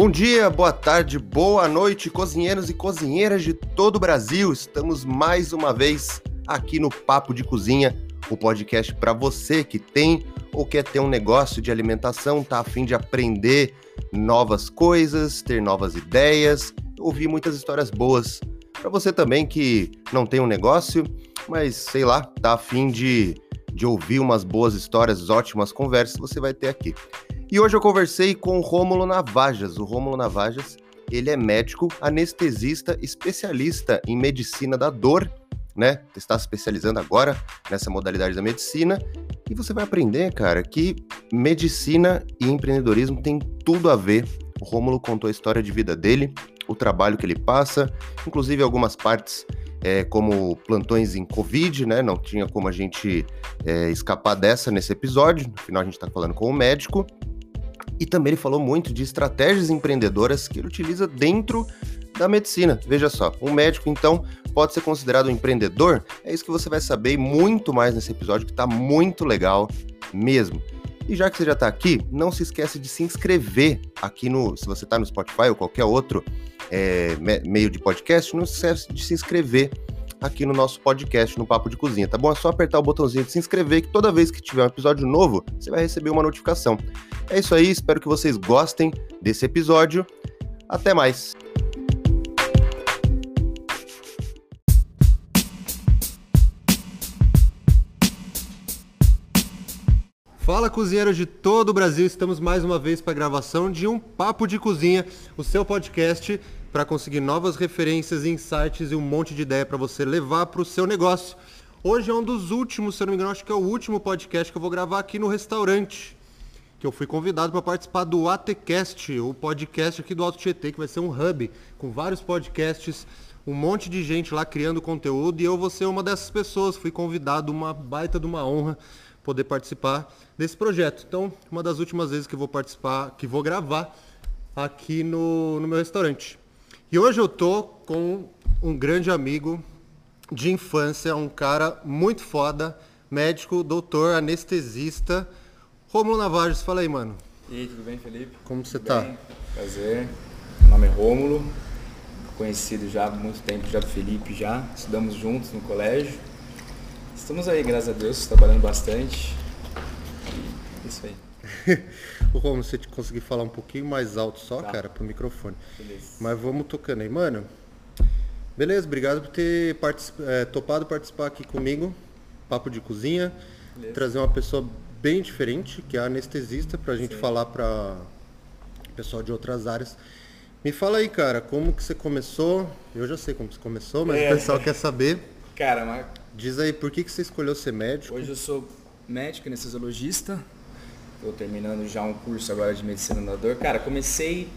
Bom dia, boa tarde, boa noite, cozinheiros e cozinheiras de todo o Brasil. Estamos mais uma vez aqui no Papo de Cozinha, o podcast para você que tem ou quer ter um negócio de alimentação, tá a fim de aprender novas coisas, ter novas ideias, ouvir muitas histórias boas. Para você também que não tem um negócio, mas sei lá, tá a fim de, de ouvir umas boas histórias, ótimas conversas, você vai ter aqui. E hoje eu conversei com o Rômulo Navajas. O Rômulo Navajas, ele é médico, anestesista, especialista em medicina da dor, né? Está se especializando agora nessa modalidade da medicina. E você vai aprender, cara, que medicina e empreendedorismo tem tudo a ver. O Rômulo contou a história de vida dele, o trabalho que ele passa, inclusive algumas partes é, como plantões em Covid, né? Não tinha como a gente é, escapar dessa nesse episódio. Afinal, a gente está falando com o médico. E também ele falou muito de estratégias empreendedoras que ele utiliza dentro da medicina. Veja só, um médico então pode ser considerado um empreendedor? É isso que você vai saber muito mais nesse episódio que está muito legal mesmo. E já que você já está aqui, não se esquece de se inscrever aqui no, se você está no Spotify ou qualquer outro é, meio de podcast, não se esquece de se inscrever aqui no nosso podcast, no Papo de Cozinha, tá bom? É só apertar o botãozinho de se inscrever que toda vez que tiver um episódio novo, você vai receber uma notificação. É isso aí, espero que vocês gostem desse episódio. Até mais! Fala cozinheiros de todo o Brasil, estamos mais uma vez para a gravação de um Papo de Cozinha, o seu podcast para conseguir novas referências, insights e um monte de ideia para você levar para o seu negócio. Hoje é um dos últimos, se eu não me engano, acho que é o último podcast que eu vou gravar aqui no restaurante. Que eu fui convidado para participar do ATCast, o podcast aqui do Alto Tietê, que vai ser um hub com vários podcasts, um monte de gente lá criando conteúdo e eu vou ser uma dessas pessoas. Fui convidado, uma baita de uma honra poder participar desse projeto. Então, uma das últimas vezes que vou participar, que vou gravar aqui no, no meu restaurante. E hoje eu tô com um grande amigo de infância, um cara muito foda, médico, doutor, anestesista, Romulo Navares. Fala aí, mano. E aí, tudo bem, Felipe? Como você tá? Bem, prazer. Meu nome é Rômulo, conhecido já há muito tempo já do Felipe já. Estudamos juntos no colégio. Estamos aí, graças a Deus, trabalhando bastante. E é isso aí. O Romulo, você conseguir falar um pouquinho mais alto só, tá. cara, pro microfone. Beleza. Mas vamos tocando aí, mano. Beleza, obrigado por ter particip... é, topado participar aqui comigo. Papo de cozinha. Beleza. Trazer uma pessoa bem diferente, que é anestesista, pra gente Sim. falar pra pessoal de outras áreas. Me fala aí, cara, como que você começou? Eu já sei como você começou, mas é. o pessoal quer saber. Cara, mas... Diz aí, por que, que você escolheu ser médico? Hoje eu sou médico anestesiologista, Estou terminando já um curso agora de medicina da dor. Cara, comecei.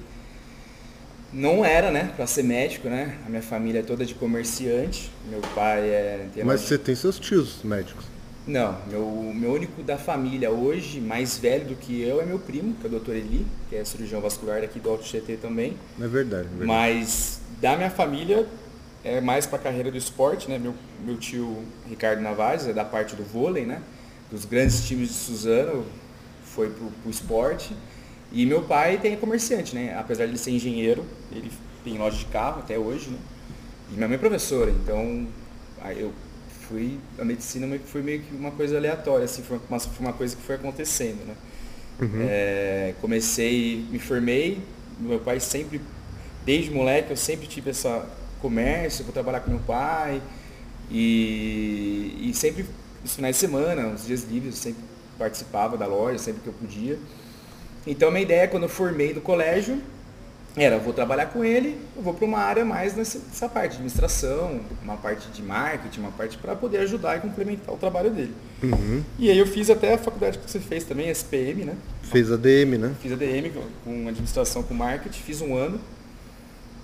Não era, né, para ser médico, né? A minha família é toda de comerciante. Meu pai é. Mas você tem seus tios médicos? Não, meu, meu único da família hoje, mais velho do que eu, é meu primo, que é o Dr. Eli, que é cirurgião vascular daqui do Alto GT também. É verdade, é verdade. Mas da minha família é mais para a carreira do esporte, né? Meu, meu tio Ricardo Navares é da parte do vôlei, né? Dos grandes times de Suzano, foi pro, pro esporte. E meu pai tem comerciante, né? Apesar de ele ser engenheiro, ele tem loja de carro até hoje, né? E minha mãe é professora, então eu fui, a medicina foi meio que uma coisa aleatória, assim, foi uma, foi uma coisa que foi acontecendo, né? Uhum. É, comecei, me formei, meu pai sempre, desde moleque, eu sempre tive essa comércio, vou trabalhar com meu pai, e, e sempre, nos finais de semana, os dias livres, eu sempre participava da loja sempre que eu podia. Então a minha ideia quando eu formei do colégio era, vou trabalhar com ele, eu vou para uma área mais nessa, nessa, parte de administração, uma parte de marketing, uma parte para poder ajudar e complementar o trabalho dele. Uhum. E aí eu fiz até a faculdade que você fez também, SPM, né? Fez a DM, né? Fiz a DM com administração com marketing, fiz um ano.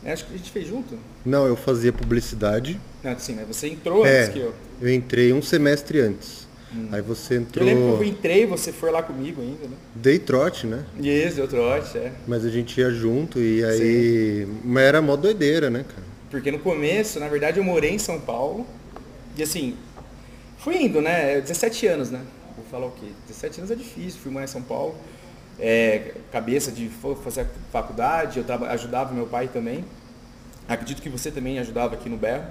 Acho que a gente fez junto. Não, eu fazia publicidade. Não, sim, mas você entrou é, antes que eu. Eu entrei um semestre antes. Hum. Aí você entrou. Eu lembro que eu entrei, você foi lá comigo ainda, né? Dei trote, né? Isso, deu trote, é. Mas a gente ia junto e aí. Sim. Mas era mó doideira, né, cara? Porque no começo, na verdade, eu morei em São Paulo. E assim, fui indo, né? 17 anos, né? Vou falar o quê? 17 anos é difícil, fui morar em São Paulo. é, cabeça de fazer faculdade, eu ajudava meu pai também. Acredito que você também ajudava aqui no Berro.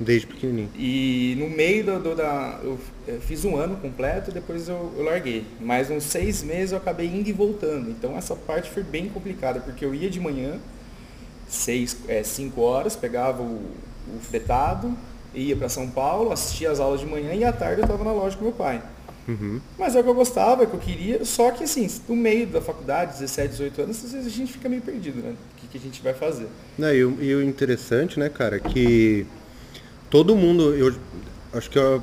Desde pequenininho. E no meio do, do da. Eu, eu, fiz um ano completo, depois eu, eu, larguei. Mas uns seis meses eu acabei indo e voltando. Então essa parte foi bem complicada, porque eu ia de manhã, seis, é, cinco horas, pegava o, o fretado, ia para São Paulo, assistia as aulas de manhã e à tarde eu estava na loja com meu pai. Uhum. Mas é o que eu gostava, é o que eu queria, só que assim, no meio da faculdade, 17, 18 anos, às vezes a gente fica meio perdido, né? O que, que a gente vai fazer? Não, e, o, e o interessante, né, cara, que todo mundo, eu acho que eu,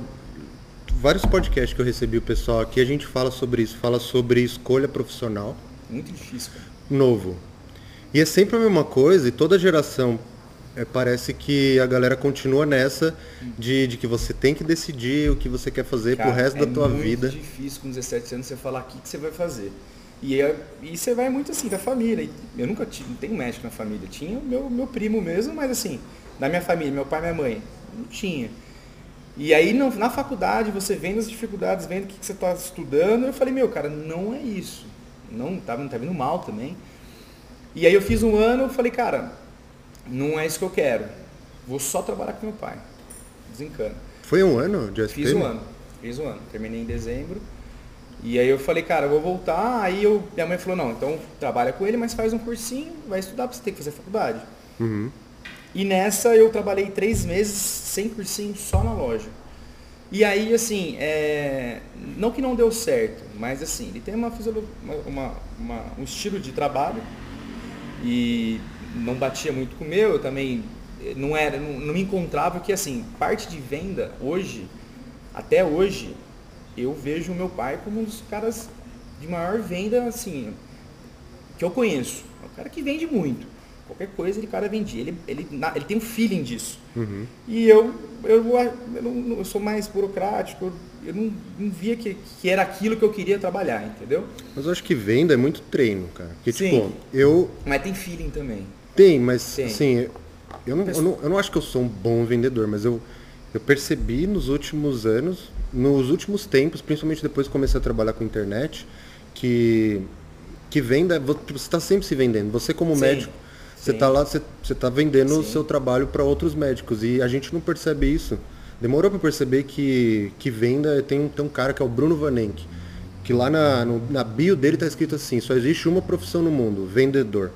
vários podcasts que eu recebi o pessoal aqui, a gente fala sobre isso, fala sobre escolha profissional. Muito difícil, cara. Novo. E é sempre a mesma coisa, e toda geração é, parece que a galera continua nessa de, de que você tem que decidir o que você quer fazer Cara, pro resto é da tua vida. É muito difícil com 17 anos você falar o que, que você vai fazer. E, é, e você vai muito assim, da família. Eu nunca tive, não tenho médico na família. Tinha o meu, meu primo mesmo, mas assim, da minha família, meu pai e minha mãe, não tinha. E aí no, na faculdade, você vendo as dificuldades, vendo o que, que você está estudando, eu falei, meu, cara, não é isso. Não tá, não tá vindo mal também. E aí eu fiz um ano, eu falei, cara, não é isso que eu quero. Vou só trabalhar com meu pai. Desencana. Foi um ano de SPM? Fiz um ano. Fiz um ano. Terminei em dezembro. E aí eu falei, cara, eu vou voltar. Aí eu, minha mãe falou, não, então trabalha com ele, mas faz um cursinho, vai estudar, porque você tem que fazer faculdade. Uhum. E nessa eu trabalhei três meses sem cursinho, só na loja. E aí, assim, é... não que não deu certo, mas assim, ele tem uma, uma, uma, um estilo de trabalho e não batia muito com o meu, eu também eh, não era, não, não me encontrava, que assim, parte de venda hoje, até hoje, eu vejo o meu pai como um dos caras de maior venda, assim, que eu conheço. É o cara que vende muito. Qualquer coisa ele cara vendia. Ele, ele, ele tem um feeling disso. Uhum. E eu, eu, eu, eu, sou mais burocrático, eu, eu não, não, via que, que era aquilo que eu queria trabalhar, entendeu? Mas eu acho que venda é muito treino, cara. Porque, Sim, tipo, eu. Mas tem feeling também. Tem, mas tem. assim, eu não, eu, não, eu não acho que eu sou um bom vendedor, mas eu, eu percebi nos últimos anos, nos últimos tempos, principalmente depois que comecei a trabalhar com internet, que, que venda, você está sempre se vendendo. Você como Sim. médico você está lá, você está vendendo Sim. o seu trabalho para outros médicos e a gente não percebe isso. Demorou para perceber que, que venda tem um, tem um cara que é o Bruno Vanenck, que lá na, no, na bio dele está escrito assim, só existe uma profissão no mundo, vendedor.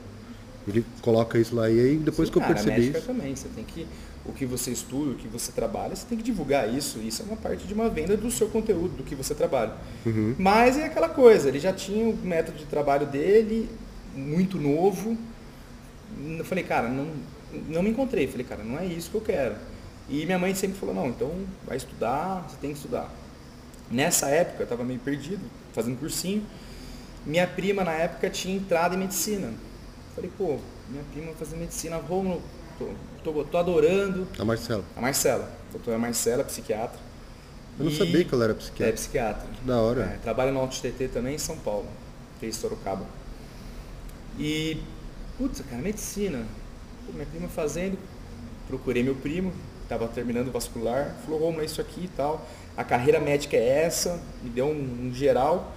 Ele coloca isso lá e aí depois Sim, que eu cara, percebi isso. também, você tem que o que você estuda, o que você trabalha, você tem que divulgar isso. Isso é uma parte de uma venda do seu conteúdo, do que você trabalha. Uhum. Mas é aquela coisa, ele já tinha o método de trabalho dele, muito novo, eu falei, cara, não, não me encontrei. Falei, cara, não é isso que eu quero. E minha mãe sempre falou, não, então vai estudar, você tem que estudar. Nessa época, eu estava meio perdido, fazendo cursinho. Minha prima, na época, tinha entrado em medicina. Falei, pô, minha prima fazendo medicina, vamos, tô, tô, tô, adorando. A Marcela. A Marcela. Doutora Marcela, psiquiatra. Eu não e... sabia que ela era psiquiatra. É psiquiatra. Da hora. É, trabalha no Alto TT também em São Paulo. Fez Sorocaba. E putz, cara, medicina. Pô, minha prima fazendo, procurei meu primo, estava terminando o vascular, falou, vamos é isso aqui e tal. A carreira médica é essa, me deu um, um, geral.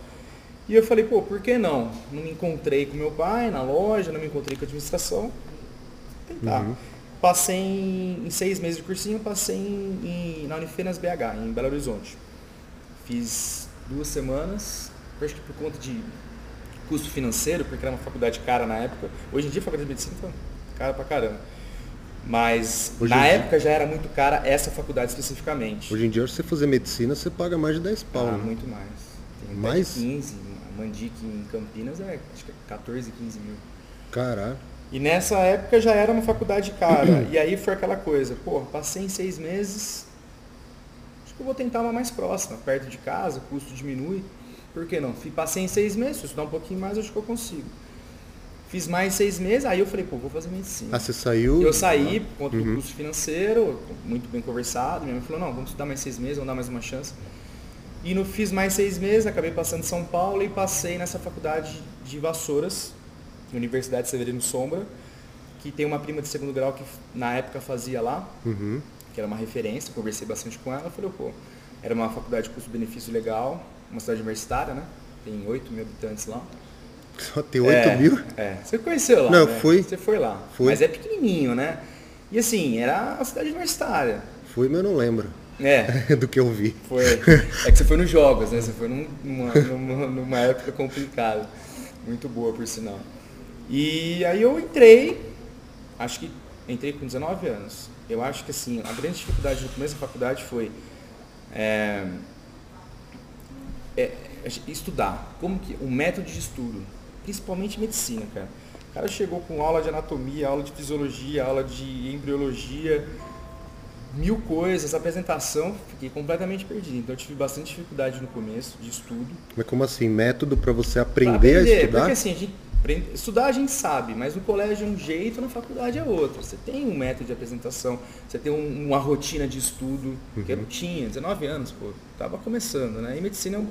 E eu falei, pô, por que não? Não me encontrei com meu pai na loja, não me encontrei com a administração. Tentar. Uhum. Passei em, em, seis meses de cursinho, passei em, em, na Unifenas BH, em Belo Horizonte. Fiz duas semanas, acho que por conta de custo financeiro, porque era uma faculdade cara na época. Hoje em dia a faculdade de medicina tá cara pra caramba. Mas hoje na época dia... já era muito cara essa faculdade especificamente. Hoje em dia, se você fazer medicina, você paga mais de 10 pau. Ah, né? muito mais. Tem mais? 15. A Mandique em Campinas é acho que é 14, 15 mil. Caralho. E nessa época já era uma faculdade cara. e aí foi aquela coisa, pô, passei em seis meses, acho que eu vou tentar uma mais próxima, perto de casa, o custo diminui. Por que não? Passei em seis meses, se eu estudar um pouquinho mais, acho que eu consigo. Fiz mais seis meses, aí eu falei, pô, vou fazer medicina. Ah, você saiu? Eu saí por conta uhum. do curso financeiro, muito bem conversado. Minha mãe falou, não, vamos estudar mais seis meses, vamos dar mais uma chance. E no fiz mais seis meses, acabei passando em São Paulo e passei nessa faculdade de Vassouras, Universidade Severino Sombra, que tem uma prima de segundo grau que na época fazia lá, uhum. que era uma referência, conversei bastante com ela, falei, pô, era uma faculdade de custo-benefício legal, uma cidade universitária, né? Tem 8 mil habitantes lá. Só tem 8 é, mil? É, você conheceu lá, Não, né? fui. Você foi lá. Fui. Mas é pequenininho, né? E assim, era a cidade universitária. Fui, mas eu não lembro. É. Do que eu vi. Foi. É que você foi nos jogos, né? Você foi numa, numa, numa época complicada. Muito boa, por sinal. E aí eu entrei, acho que entrei com 19 anos. Eu acho que assim, a grande dificuldade no começo da faculdade foi é, é, estudar. Como que o método de estudo, principalmente medicina, cara. O cara chegou com aula de anatomia, aula de fisiologia, aula de embriologia, mil coisas, apresentação, fiquei completamente perdido. Então eu tive bastante dificuldade no começo de estudo. Mas como assim? Método para você aprender, aprender, a estudar? Porque assim, a gente, estudar a gente sabe, mas no colégio é um jeito, na faculdade é outro. Você tem um método de apresentação, você tem um, uma rotina de estudo, uhum. que eu não tinha, 19 anos, pô, tava começando, né? E medicina é um,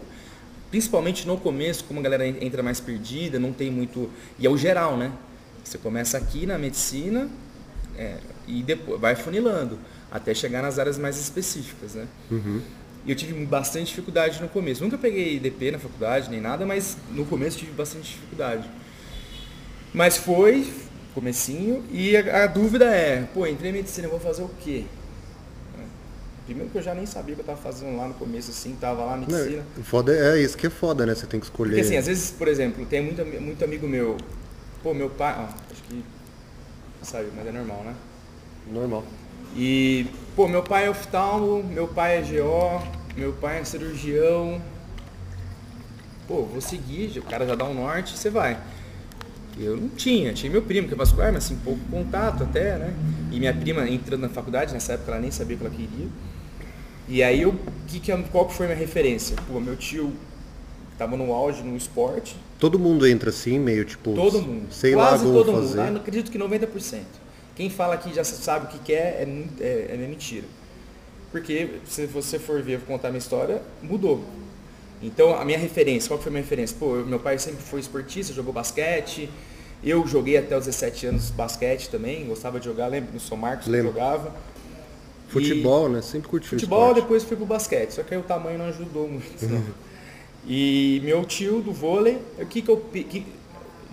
principalmente no começo, como a galera entra mais perdida, não tem muito. E é o geral, né? Você começa aqui na medicina é, e depois vai funilando até chegar nas áreas mais específicas, né? Uhum. E eu tive bastante dificuldade no começo. Nunca peguei DP na faculdade nem nada, mas no começo tive bastante dificuldade. Mas foi, comecinho, e a, a dúvida é, pô, entrei em medicina, vou fazer o quê? Primeiro que eu já nem sabia o que eu estava fazendo lá no começo, assim, tava lá na medicina. Não, foda é, é isso que é foda, né? Você tem que escolher. Porque assim, às vezes, por exemplo, tem muito, muito amigo meu, pô, meu pai, ó, acho que sabe, mas é normal, né? Normal. E, pô, meu pai é oftalmo, meu pai é GO, meu pai é cirurgião. Pô, vou seguir, o cara já dá um norte, você vai. Eu não tinha, tinha meu primo que é vascular, mas assim, pouco contato até, né? E minha prima entrando na faculdade, nessa época ela nem sabia o que ela queria. E aí eu, que, que, qual que foi minha referência? Pô, meu tio tava no auge no esporte. Todo mundo entra assim, meio tipo. Todo mundo. Sei Quase lá todo fazer. mundo. Ah, acredito que 90%. Quem fala que já sabe o que quer é, é, é mentira. Porque se você for ver, contar minha história, mudou. Então a minha referência, qual foi a minha referência? Pô, meu pai sempre foi esportista, jogou basquete. Eu joguei até os 17 anos basquete também, gostava de jogar, lembro no São Marcos lembro. que jogava. Futebol, e... né? Sempre curti Futebol, esporte. depois fui pro basquete, só que aí o tamanho não ajudou muito. Não. e meu tio do vôlei, o que que eu que,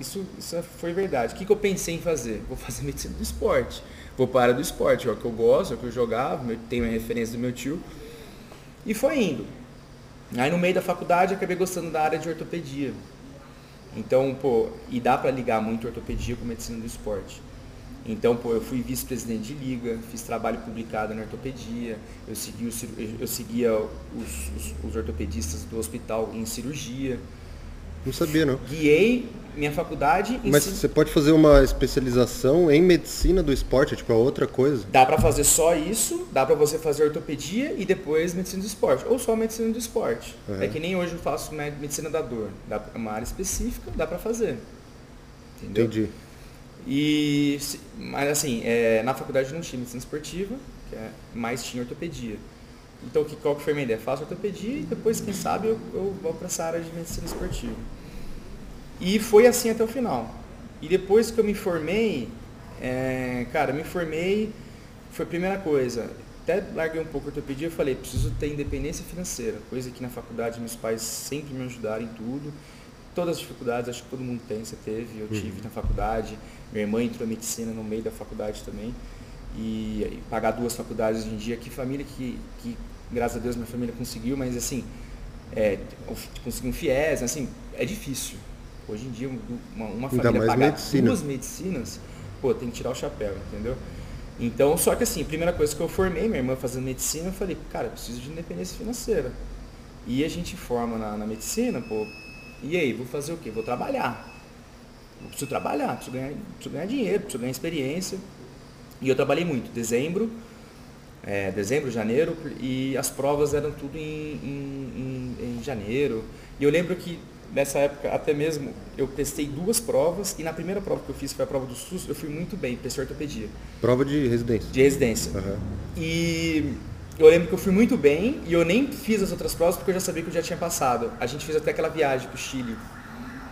isso, isso foi verdade. O que, que eu pensei em fazer? Vou fazer medicina do esporte. Vou para do esporte, é o que eu gosto, é o que eu jogava, tenho a referência do meu tio. E foi indo. Aí no meio da faculdade acabei gostando da área de ortopedia. Então, pô, e dá para ligar muito ortopedia com medicina do esporte. Então, pô, eu fui vice-presidente de liga, fiz trabalho publicado na ortopedia, eu, segui eu seguia os, os, os ortopedistas do hospital em cirurgia. Não sabia, não. Guiei minha faculdade. Mas você pode fazer uma especialização em medicina do esporte, tipo, é outra coisa? Dá para fazer só isso, dá para você fazer ortopedia e depois medicina do esporte, ou só medicina do esporte. Uhum. É que nem hoje eu faço medicina da dor. Dá uma área específica, dá para fazer. Entendeu? Entendi. E, mas assim, é, na faculdade não tinha medicina esportiva, que é, mas tinha ortopedia. Então, que, qual que foi a minha ideia? Faço ortopedia e depois, quem sabe, eu, eu vou para essa área de medicina esportiva. E foi assim até o final. E depois que eu me formei, é, cara, me formei, foi a primeira coisa. Até larguei um pouco a ortopedia e falei, preciso ter independência financeira, coisa que na faculdade meus pais sempre me ajudaram em tudo. Todas as dificuldades, acho que todo mundo tem, você teve, eu tive uhum. na faculdade. Minha irmã entrou em medicina no meio da faculdade também. E, e pagar duas faculdades hoje em dia, que família que, que graças a Deus minha família conseguiu, mas assim, é, conseguir um FIES, assim, é difícil. Hoje em dia, uma, uma família pagar medicina. duas medicinas, pô, tem que tirar o chapéu, entendeu? Então, só que assim, a primeira coisa que eu formei, minha irmã fazendo medicina, eu falei, cara, eu preciso de independência financeira. E a gente forma na, na medicina, pô, e aí, vou fazer o quê? Vou trabalhar. Eu preciso trabalhar, preciso ganhar, preciso ganhar dinheiro, preciso ganhar experiência. E eu trabalhei muito, dezembro, é, dezembro, janeiro, e as provas eram tudo em, em, em, em janeiro. E eu lembro que nessa época, até mesmo, eu testei duas provas e na primeira prova que eu fiz, foi a prova do SUS, eu fui muito bem, prestei ortopedia. Prova de residência? De residência. Uhum. E eu lembro que eu fui muito bem e eu nem fiz as outras provas porque eu já sabia que eu já tinha passado. A gente fez até aquela viagem para o Chile.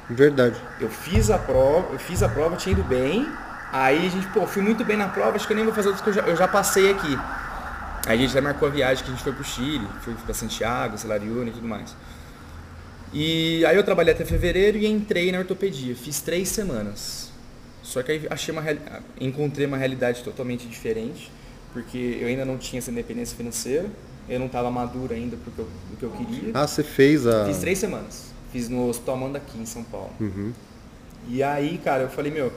Verdade. Eu fiz a prova, eu fiz a prova, tinha ido bem. Aí a gente, pô, fui muito bem na prova, acho que eu nem vou fazer outras que eu já, eu já passei aqui. Aí a gente já marcou a viagem que a gente foi pro Chile, foi para Santiago, Celarione e tudo mais. E aí eu trabalhei até fevereiro e entrei na ortopedia. Fiz três semanas. Só que aí achei uma, encontrei uma realidade totalmente diferente, porque eu ainda não tinha essa independência financeira, eu não estava maduro ainda do que, eu, do que eu queria. Ah, você fez a. Fiz três semanas. Fiz no Hospital Manda aqui em São Paulo. Uhum. E aí, cara, eu falei, meu,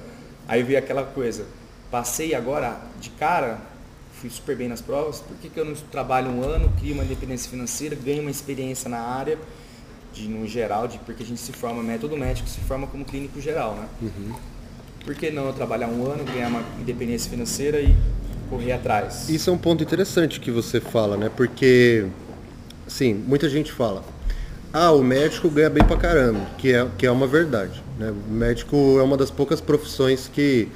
aí vi aquela coisa. Passei agora de cara, fui super bem nas provas, por que, que eu não trabalho um ano, crio uma independência financeira, ganho uma experiência na área, de, no geral, de, porque a gente se forma, método médico se forma como clínico geral, né? Uhum. Por que não eu trabalhar um ano, ganhar uma independência financeira e correr atrás? Isso é um ponto interessante que você fala, né? Porque, sim, muita gente fala, ah, o médico ganha bem pra caramba, que é, que é uma verdade. Né? O médico é uma das poucas profissões que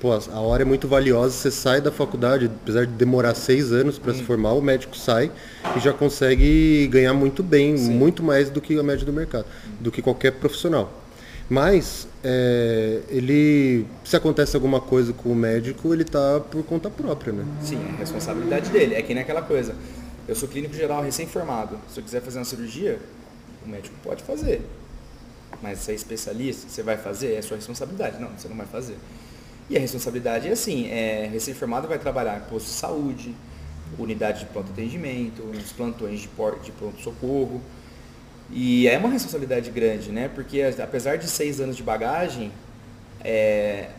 pô, a hora é muito valiosa, você sai da faculdade, apesar de demorar seis anos para se formar, o médico sai e já consegue ganhar muito bem, Sim. muito mais do que a média do mercado, do que qualquer profissional. Mas é, ele, se acontece alguma coisa com o médico, ele está por conta própria, né? Sim, é responsabilidade dele. É que nem aquela coisa. Eu sou clínico geral recém-formado. Se eu quiser fazer uma cirurgia, o médico pode fazer. Mas você é especialista, você vai fazer, é sua responsabilidade. Não, você não vai fazer. E a responsabilidade é assim, é, recém-formado vai trabalhar posto de saúde, unidade de pronto atendimento, nos plantões de, de pronto-socorro. E é uma responsabilidade grande, né? Porque apesar de seis anos de bagagem, é,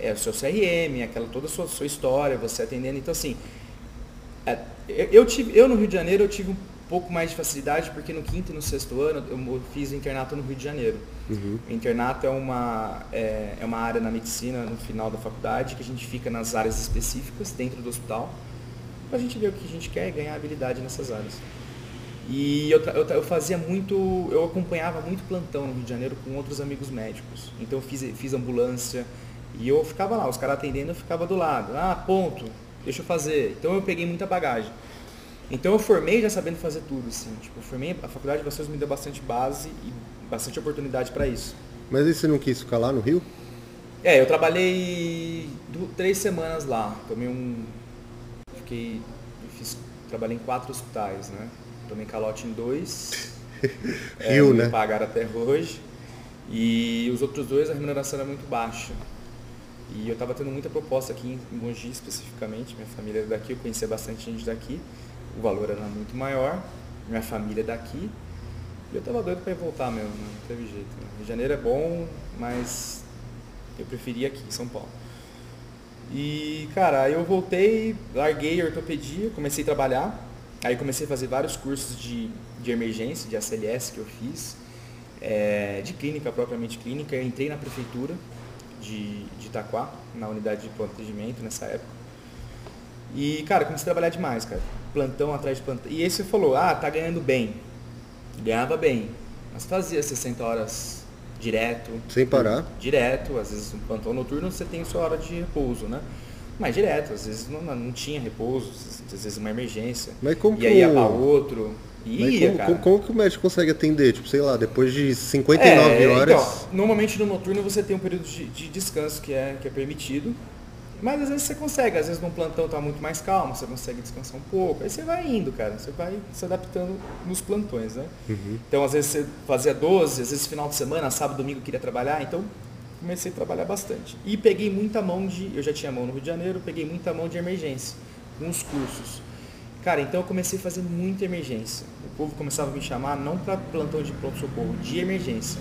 é o seu CRM, aquela toda a sua, sua história, você atendendo. Então assim, é, eu, tive, eu no Rio de Janeiro eu tive pouco mais de facilidade, porque no quinto e no sexto ano eu fiz internato no Rio de Janeiro. Uhum. O internato é uma, é, é, uma área na medicina, no final da faculdade, que a gente fica nas áreas específicas dentro do hospital, para a gente ver o que a gente quer e ganhar habilidade nessas áreas. E eu, eu, eu, fazia muito, eu acompanhava muito plantão no Rio de Janeiro com outros amigos médicos. Então eu fiz, fiz ambulância e eu ficava lá, os caras atendendo, eu ficava do lado. Ah, ponto, deixa eu fazer. Então eu peguei muita bagagem. Então eu formei já sabendo fazer tudo, assim. Tipo, eu formei, a faculdade de vocês me deu bastante base e bastante oportunidade para isso. Mas aí você não quis ficar lá no Rio? É, eu trabalhei três semanas lá. Tomei um. Fiquei. Fiz, trabalhei em quatro hospitais, né? Tomei calote em dois. Rio, é, né? Me pagaram até hoje. E os outros dois a remuneração era muito baixa. E eu estava tendo muita proposta aqui em Mogi especificamente, minha família é daqui, eu conhecia bastante gente daqui o valor era muito maior, minha família é daqui, e eu tava doido para voltar mesmo, né? não teve jeito. Né? Rio de Janeiro é bom, mas eu preferia aqui em São Paulo. E, cara, aí eu voltei, larguei a ortopedia, comecei a trabalhar, aí comecei a fazer vários cursos de, de emergência, de ACLS que eu fiz, é, de clínica, propriamente clínica, eu entrei na prefeitura de, de Itaquá, na unidade de pronto atendimento nessa época. E, cara, comecei a trabalhar demais, cara plantão atrás de plantão. E aí você falou, ah, tá ganhando bem. Ganhava bem. Mas fazia 60 horas direto. Sem parar? Direto. Às vezes um plantão noturno você tem sua hora de repouso, né? Mas direto, às vezes não, não tinha repouso, às vezes uma emergência. Mas como e aí ia para outro. Ia, como, como, como, que o médico consegue atender? Tipo, sei lá, depois de 59 é, horas. Então, normalmente no noturno você tem um período de, de descanso que é, que é permitido. Mas às vezes você consegue, às vezes num plantão tá muito mais calmo, você consegue descansar um pouco. Aí você vai indo, cara, você vai se adaptando nos plantões, né? Uhum. Então às vezes você fazia 12, às vezes final de semana, sábado, domingo queria trabalhar, então comecei a trabalhar bastante. E peguei muita mão de, eu já tinha mão no Rio de Janeiro, peguei muita mão de emergência, os cursos. Cara, então eu comecei a fazer muita emergência. O povo começava a me chamar não para plantão de pronto-socorro, de emergência.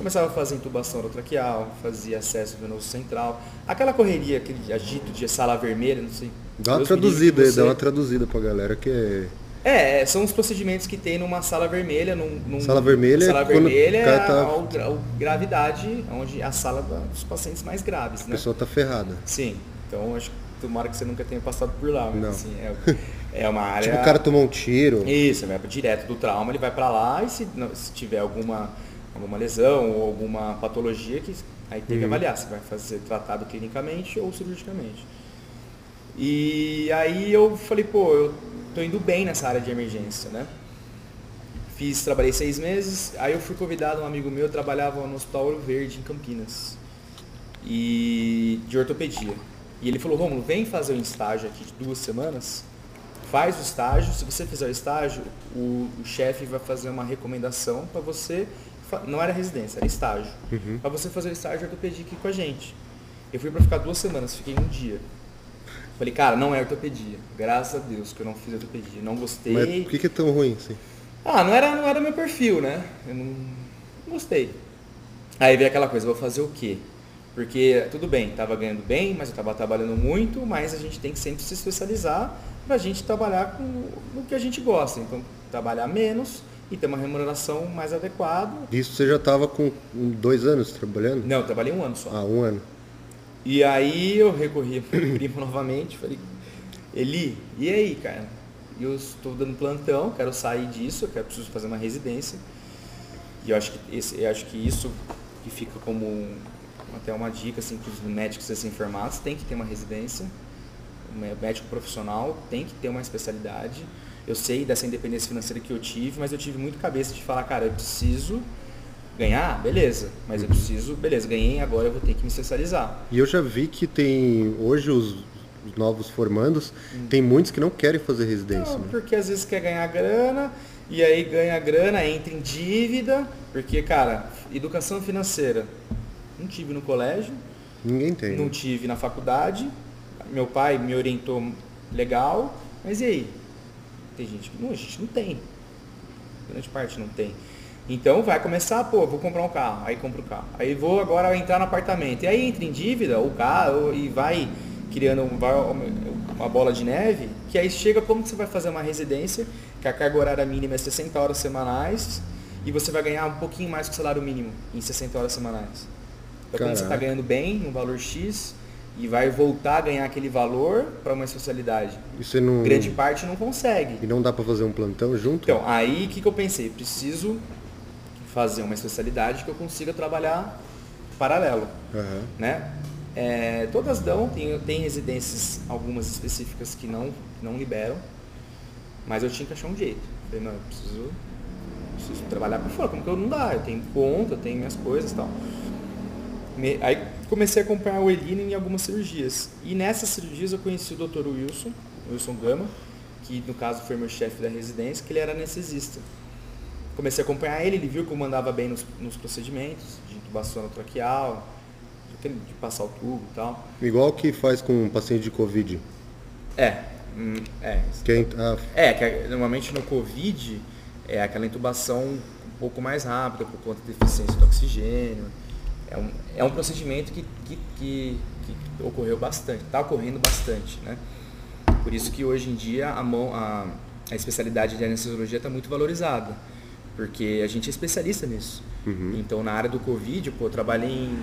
Começava a fazer intubação orotraqueal, fazia acesso venoso central. Aquela correria, aquele agito de sala vermelha, não sei. Dá uma traduzida aí, dá uma traduzida pra galera que é. É, são os procedimentos que tem numa sala vermelha. Num, num sala vermelha, sala vermelha é tá... a, a, gravidade, onde é a sala dos pacientes mais graves. A né? pessoa tá ferrada. Sim. Então acho que tomara que você nunca tenha passado por lá. Mas, Não. Assim, é, é uma área. tipo o cara tomou um tiro. Isso, vai direto do trauma, ele vai para lá e se, se tiver alguma alguma lesão ou alguma patologia que aí tem que uhum. avaliar se vai fazer tratado clinicamente ou cirurgicamente. E aí eu falei, pô, eu tô indo bem nessa área de emergência, né? Fiz, trabalhei seis meses, aí eu fui convidado, um amigo meu trabalhava no Hospital Ouro Verde, em Campinas, e de ortopedia. E ele falou, Romulo, vem fazer um estágio aqui de duas semanas, faz o estágio, se você fizer o estágio, o, o chefe vai fazer uma recomendação para você, não era residência, era estágio, uhum. para você fazer o estágio ortopedia aqui com a gente. Eu fui para ficar duas semanas, fiquei um dia. Falei, cara, não é ortopedia. Graças a Deus que eu não fiz ortopedia. Não gostei. Mas por que, que é tão ruim assim? Ah, não era, não era meu perfil, né? Eu não, não gostei. Aí veio aquela coisa, vou fazer o quê? Porque tudo bem, estava ganhando bem, mas eu estava trabalhando muito, mas a gente tem que sempre se especializar para a gente trabalhar com o que a gente gosta. Então, trabalhar menos e ter uma remuneração mais adequada. Isso você já estava com dois anos trabalhando? Não, eu trabalhei um ano só. Ah, um ano. E aí eu recorri para o primo novamente, falei, Eli, e aí, cara? Eu estou dando plantão, quero sair disso, eu quero, preciso fazer uma residência. E eu acho que, esse, eu acho que isso que fica como um, até uma dica assim, para os médicos enfermados, tem que ter uma residência, um médico profissional tem que ter uma especialidade. Eu sei dessa independência financeira que eu tive, mas eu tive muito cabeça de falar, cara, eu preciso ganhar, beleza, mas eu preciso, beleza, ganhei, agora eu vou ter que me especializar. E eu já vi que tem, hoje os, os novos formandos, hum. tem muitos que não querem fazer residência. Não, né? porque às vezes quer ganhar grana, e aí ganha grana, entra em dívida, porque, cara, educação financeira, não tive no colégio. Ninguém tem. Não tive na faculdade. Meu pai me orientou legal, mas e aí? Tem gente que não, a gente não tem. Grande parte não tem. Então vai começar, pô, vou comprar um carro, aí compro o carro. Aí vou agora entrar no apartamento. E aí entra em dívida o carro e vai criando uma bola de neve, que aí chega como que você vai fazer uma residência, que a carga horária mínima é 60 horas semanais, e você vai ganhar um pouquinho mais que o salário mínimo em 60 horas semanais. Então quando você está ganhando bem, no valor X, e vai voltar a ganhar aquele valor para uma especialidade. Isso não... Grande parte não consegue. E não dá para fazer um plantão junto? Então, aí o que, que eu pensei? Preciso fazer uma especialidade que eu consiga trabalhar paralelo. Uhum. Né? É, todas dão, tem, tem residências, algumas específicas que não, não liberam, mas eu tinha que achar um jeito. Falei, não, eu preciso, preciso trabalhar por fora, como que eu não dá? Eu tenho conta, eu tenho minhas coisas e tal. Me, aí comecei a acompanhar o Elino em algumas cirurgias. E nessas cirurgias eu conheci o Dr. Wilson, Wilson Gama, que no caso foi meu chefe da residência, que ele era anestesista comecei a acompanhar ele, ele viu que eu mandava bem nos, nos procedimentos de intubação traqueal, de, de, passar o tubo e tal. Igual que faz com um paciente de Covid. É. Hum, é. Que é, é, que é, normalmente no Covid é aquela intubação um pouco mais rápida por conta da deficiência do oxigênio. É um, é um procedimento que, que, que, que ocorreu bastante, está ocorrendo bastante, né? Por isso que hoje em dia a, mão, a, a especialidade de anestesiologia está muito valorizada porque a gente é especialista nisso. Uhum. Então, na área do Covid, pô, eu trabalhei em.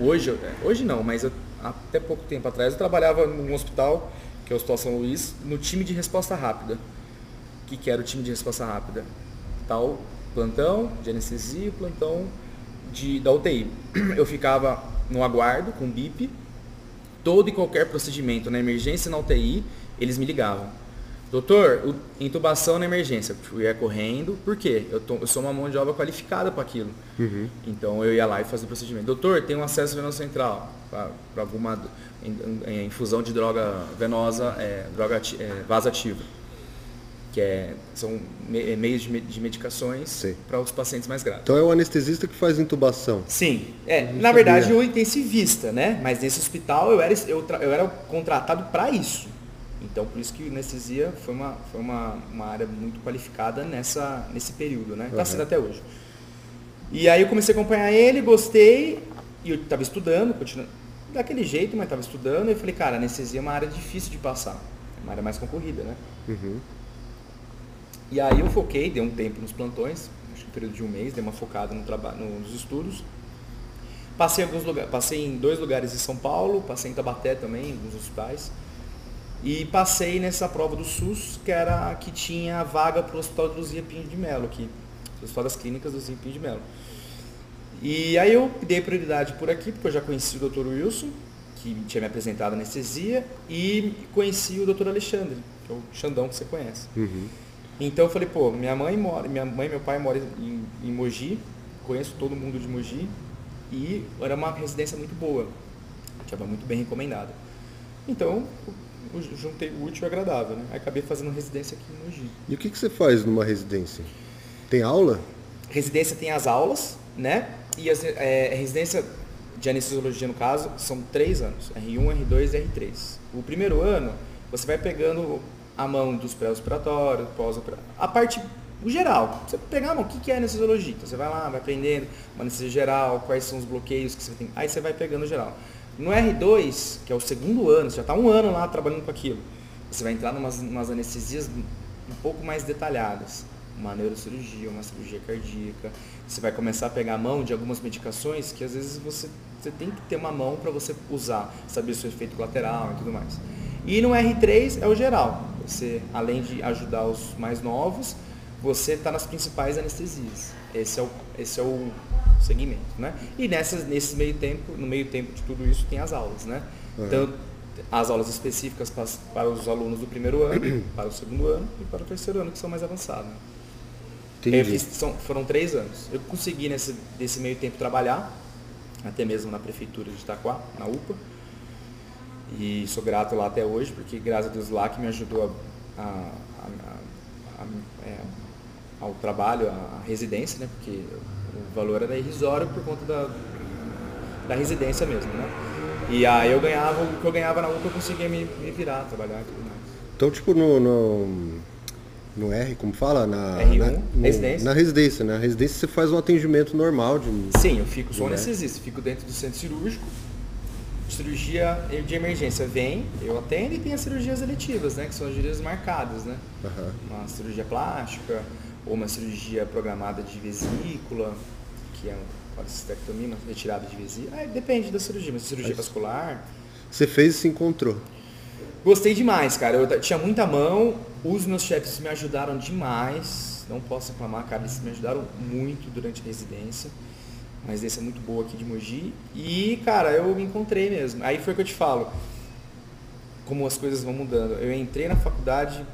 Hoje, hoje não, mas eu, até pouco tempo atrás eu trabalhava num hospital, que é o Hospital São Luís, no time de resposta rápida. O que, que era o time de resposta rápida? Tal plantão de anestesia, plantão de, da UTI. Eu ficava no aguardo com BIP, todo e qualquer procedimento na emergência e na UTI, eles me ligavam Doutor, intubação na emergência. Eu ia correndo, por quê? Eu, tô, eu sou uma mão de obra qualificada para aquilo. Uhum. Então eu ia lá e fazia o procedimento. Doutor, tem um acesso venoso central para alguma infusão de droga venosa, é, droga é, vasativa. Que é, são me, meios de, de medicações para os pacientes mais graves. Então é o anestesista que faz intubação? Sim. É, na verdade, o intensivista, né? Mas nesse hospital eu era, eu, eu era contratado para isso. Então, por isso que anestesia foi uma, foi uma, uma área muito qualificada nessa, nesse período, né? Está uhum. sendo até hoje. E aí eu comecei a acompanhar ele, gostei, e eu estava estudando, continuando daquele jeito, mas estava estudando, e eu falei, cara, anestesia é uma área difícil de passar, é uma área mais concorrida, né? Uhum. E aí eu foquei, dei um tempo nos plantões, acho que um período de um mês, dei uma focada no trabalho, nos estudos. Passei, alguns lugares, passei em dois lugares em São Paulo, passei em Tabaté também, em alguns hospitais. E passei nessa prova do SUS, que era que tinha vaga para o Hospital do Luzia Pinho de Melo aqui. Hospital das Clínicas do Luzia Pinho de Melo. E aí eu dei prioridade por aqui, porque eu já conheci o Dr. Wilson, que tinha me apresentado anestesia, e conheci o Dr. Alexandre, que é o Xandão que você conhece. Uhum. Então eu falei, pô, minha mãe mora, minha mãe e meu pai moram em, em Mogi, conheço todo mundo de Mogi, e era uma residência muito boa, estava muito bem recomendada. Então, juntei o útil e o agradável, né? Aí acabei fazendo residência aqui em Mogi. E o que, que você faz numa residência? Tem aula? Residência tem as aulas, né? E a é, residência de anestesiologia, no caso, são três anos. R1, R2 e R3. O primeiro ano, você vai pegando a mão dos pré-operatórios, pós-operatórios. A parte o geral. Você pegar, mano, o que é anestesiologia? Então você vai lá, vai aprendendo uma anestesia geral, quais são os bloqueios que você tem. Aí você vai pegando geral. No R2, que é o segundo ano, você já está um ano lá trabalhando com aquilo. Você vai entrar em umas anestesias um pouco mais detalhadas. Uma neurocirurgia, uma cirurgia cardíaca. Você vai começar a pegar a mão de algumas medicações que às vezes você, você tem que ter uma mão para você usar, saber o seu efeito colateral e tudo mais. E no R3 é o geral. Você, além de ajudar os mais novos, você está nas principais anestesias. Esse é o, esse é o segmento, né? E nessas, nesse meio tempo, no meio tempo de tudo isso, tem as aulas, né? Uhum. Então, as aulas específicas para, para, os alunos do primeiro ano, para o segundo ano e para o terceiro ano, que são mais avançados. Né? Fiz, são, foram três anos. Eu consegui nesse, nesse meio tempo trabalhar, até mesmo na prefeitura de Itaquá, na UPA. E sou grato lá até hoje, porque graças a Deus lá que me ajudou a, a, a, é, ao trabalho, à residência, né? Porque o valor era irrisório por conta da, da residência mesmo, né? E aí eu ganhava, o que eu ganhava na UPA eu conseguia me, me virar, trabalhar e tudo mais. Então, tipo, no, no, no R, como fala? Na, R1, na, no, residência. Na residência, né? Na residência você faz um atendimento normal de... Sim, eu fico, sou anestesista, fico dentro do centro cirúrgico, cirurgia de emergência vem, eu atendo e tem as cirurgias eletivas, né? Que são as cirurgias marcadas, né? Uhum. Uma cirurgia plástica, ou uma cirurgia programada de vesícula, que é uma colecistectomia, uma retirada de vesícula. Ah, depende da cirurgia, mas cirurgia mas vascular. Você fez e se encontrou? Gostei demais, cara. Eu tinha muita mão, os meus chefes me ajudaram demais. Não posso reclamar, cara, eles me ajudaram muito durante a residência. Uma residência muito boa aqui de Mogi. E, cara, eu me encontrei mesmo. Aí foi o que eu te falo. Como as coisas vão mudando. Eu entrei na faculdade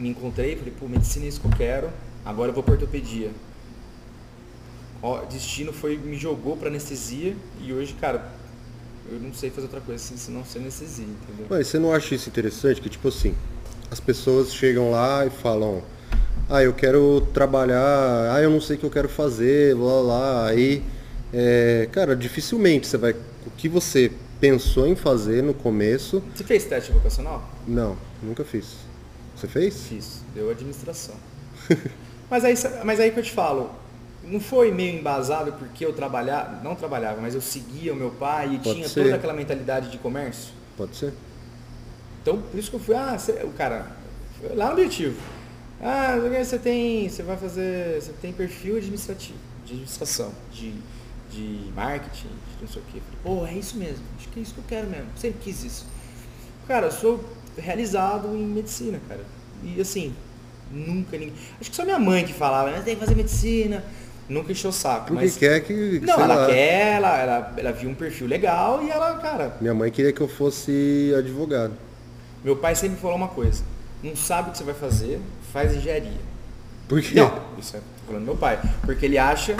me encontrei, falei, pô, medicina é isso que eu quero, agora eu vou para ortopedia. O destino foi, me jogou para anestesia e hoje, cara, eu não sei fazer outra coisa assim, senão ser anestesia, entendeu? Mas você não acha isso interessante? Que tipo assim, as pessoas chegam lá e falam, ah, eu quero trabalhar, ah, eu não sei o que eu quero fazer, lá, lá, aí, é, cara, dificilmente você vai, o que você pensou em fazer no começo... Você fez teste vocacional? Não, nunca fiz. Você fez? Fiz, deu administração. mas, aí, mas aí que eu te falo, não foi meio embasado porque eu trabalhava, não trabalhava, mas eu seguia o meu pai e Pode tinha ser. toda aquela mentalidade de comércio? Pode ser. Então, por isso que eu fui, ah, o cara, lá no objetivo. Ah, você tem, você vai fazer, você tem perfil administrativo, de administração, de, de marketing, de não sei o quê. Pô, é isso mesmo, acho que é isso que eu quero mesmo, sempre quis isso. Cara, eu sou realizado em medicina, cara. E assim, nunca ninguém. Acho que só minha mãe que falava, mas tem que fazer medicina. Nunca encheu o saco. Porque mas... quer que. que não, ela lá. quer, ela, ela, ela viu um perfil legal e ela, cara. Minha mãe queria que eu fosse advogado. Meu pai sempre falou uma coisa: não sabe o que você vai fazer, faz engenharia. Por quê? Não, isso é falando do meu pai. Porque ele acha,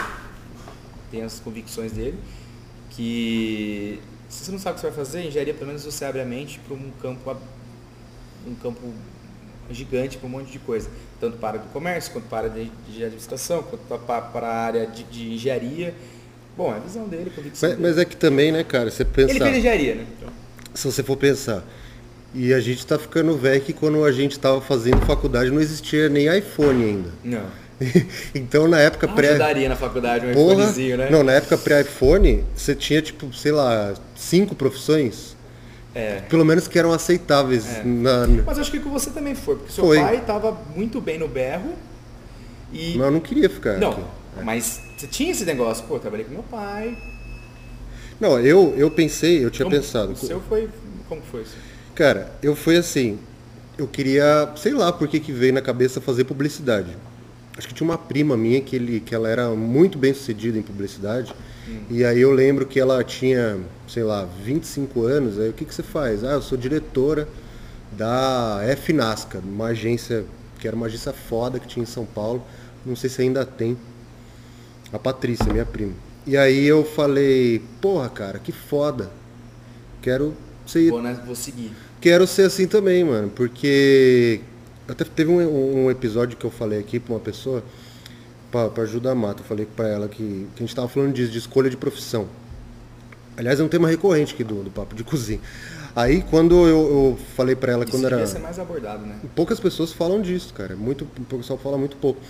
tem as convicções dele, que se você não sabe o que você vai fazer, engenharia pelo menos você abre a mente para um campo um campo gigante para um monte de coisa, tanto para a área do comércio, quanto para a área de, de administração, quanto para, a área de, de, engenharia. Bom, é a visão dele, a mas, dele. mas é que também, né, cara, você pensa... Ele fez engenharia, né? Então. Se você for pensar, e a gente está ficando velho que quando a gente estava fazendo faculdade não existia nem iPhone ainda. Não. então na época ah, pré. Ajudaria na faculdade um Porra, iPhonezinho, né? Não, na época pré-iPhone, você tinha tipo, sei lá, cinco profissões. É. Pelo menos que eram aceitáveis. É. Na... Mas acho que com você também foi, porque seu foi. pai estava muito bem no berro e. Mas eu não queria ficar. Não, aqui. É. mas você tinha esse negócio, pô, eu trabalhei com meu pai. Não, eu, eu pensei, eu tinha como, pensado. O seu foi. Como foi isso? Cara, eu fui assim. Eu queria, sei lá por que, que veio na cabeça fazer publicidade. Acho que tinha uma prima minha que, ele, que ela era muito bem sucedida em publicidade. Hum. E aí eu lembro que ela tinha, sei lá, 25 anos. Aí o que, que você faz? Ah, eu sou diretora da FNASCA, uma agência que era uma agência foda que tinha em São Paulo. Não sei se ainda tem. A Patrícia, minha prima. E aí eu falei, porra, cara, que foda. Quero você vou, né, vou seguir. Quero ser assim também, mano, porque até teve um, um episódio que eu falei aqui pra uma pessoa, pra, pra ajudar a Mata, eu falei pra ela que, que a gente tava falando disso, de escolha de profissão. Aliás, é um tema recorrente aqui do, do Papo de Cozinha. Aí quando eu, eu falei pra ela Isso quando era. ser mais abordado, né? Poucas pessoas falam disso, cara. Muito, o pessoal fala muito pouco.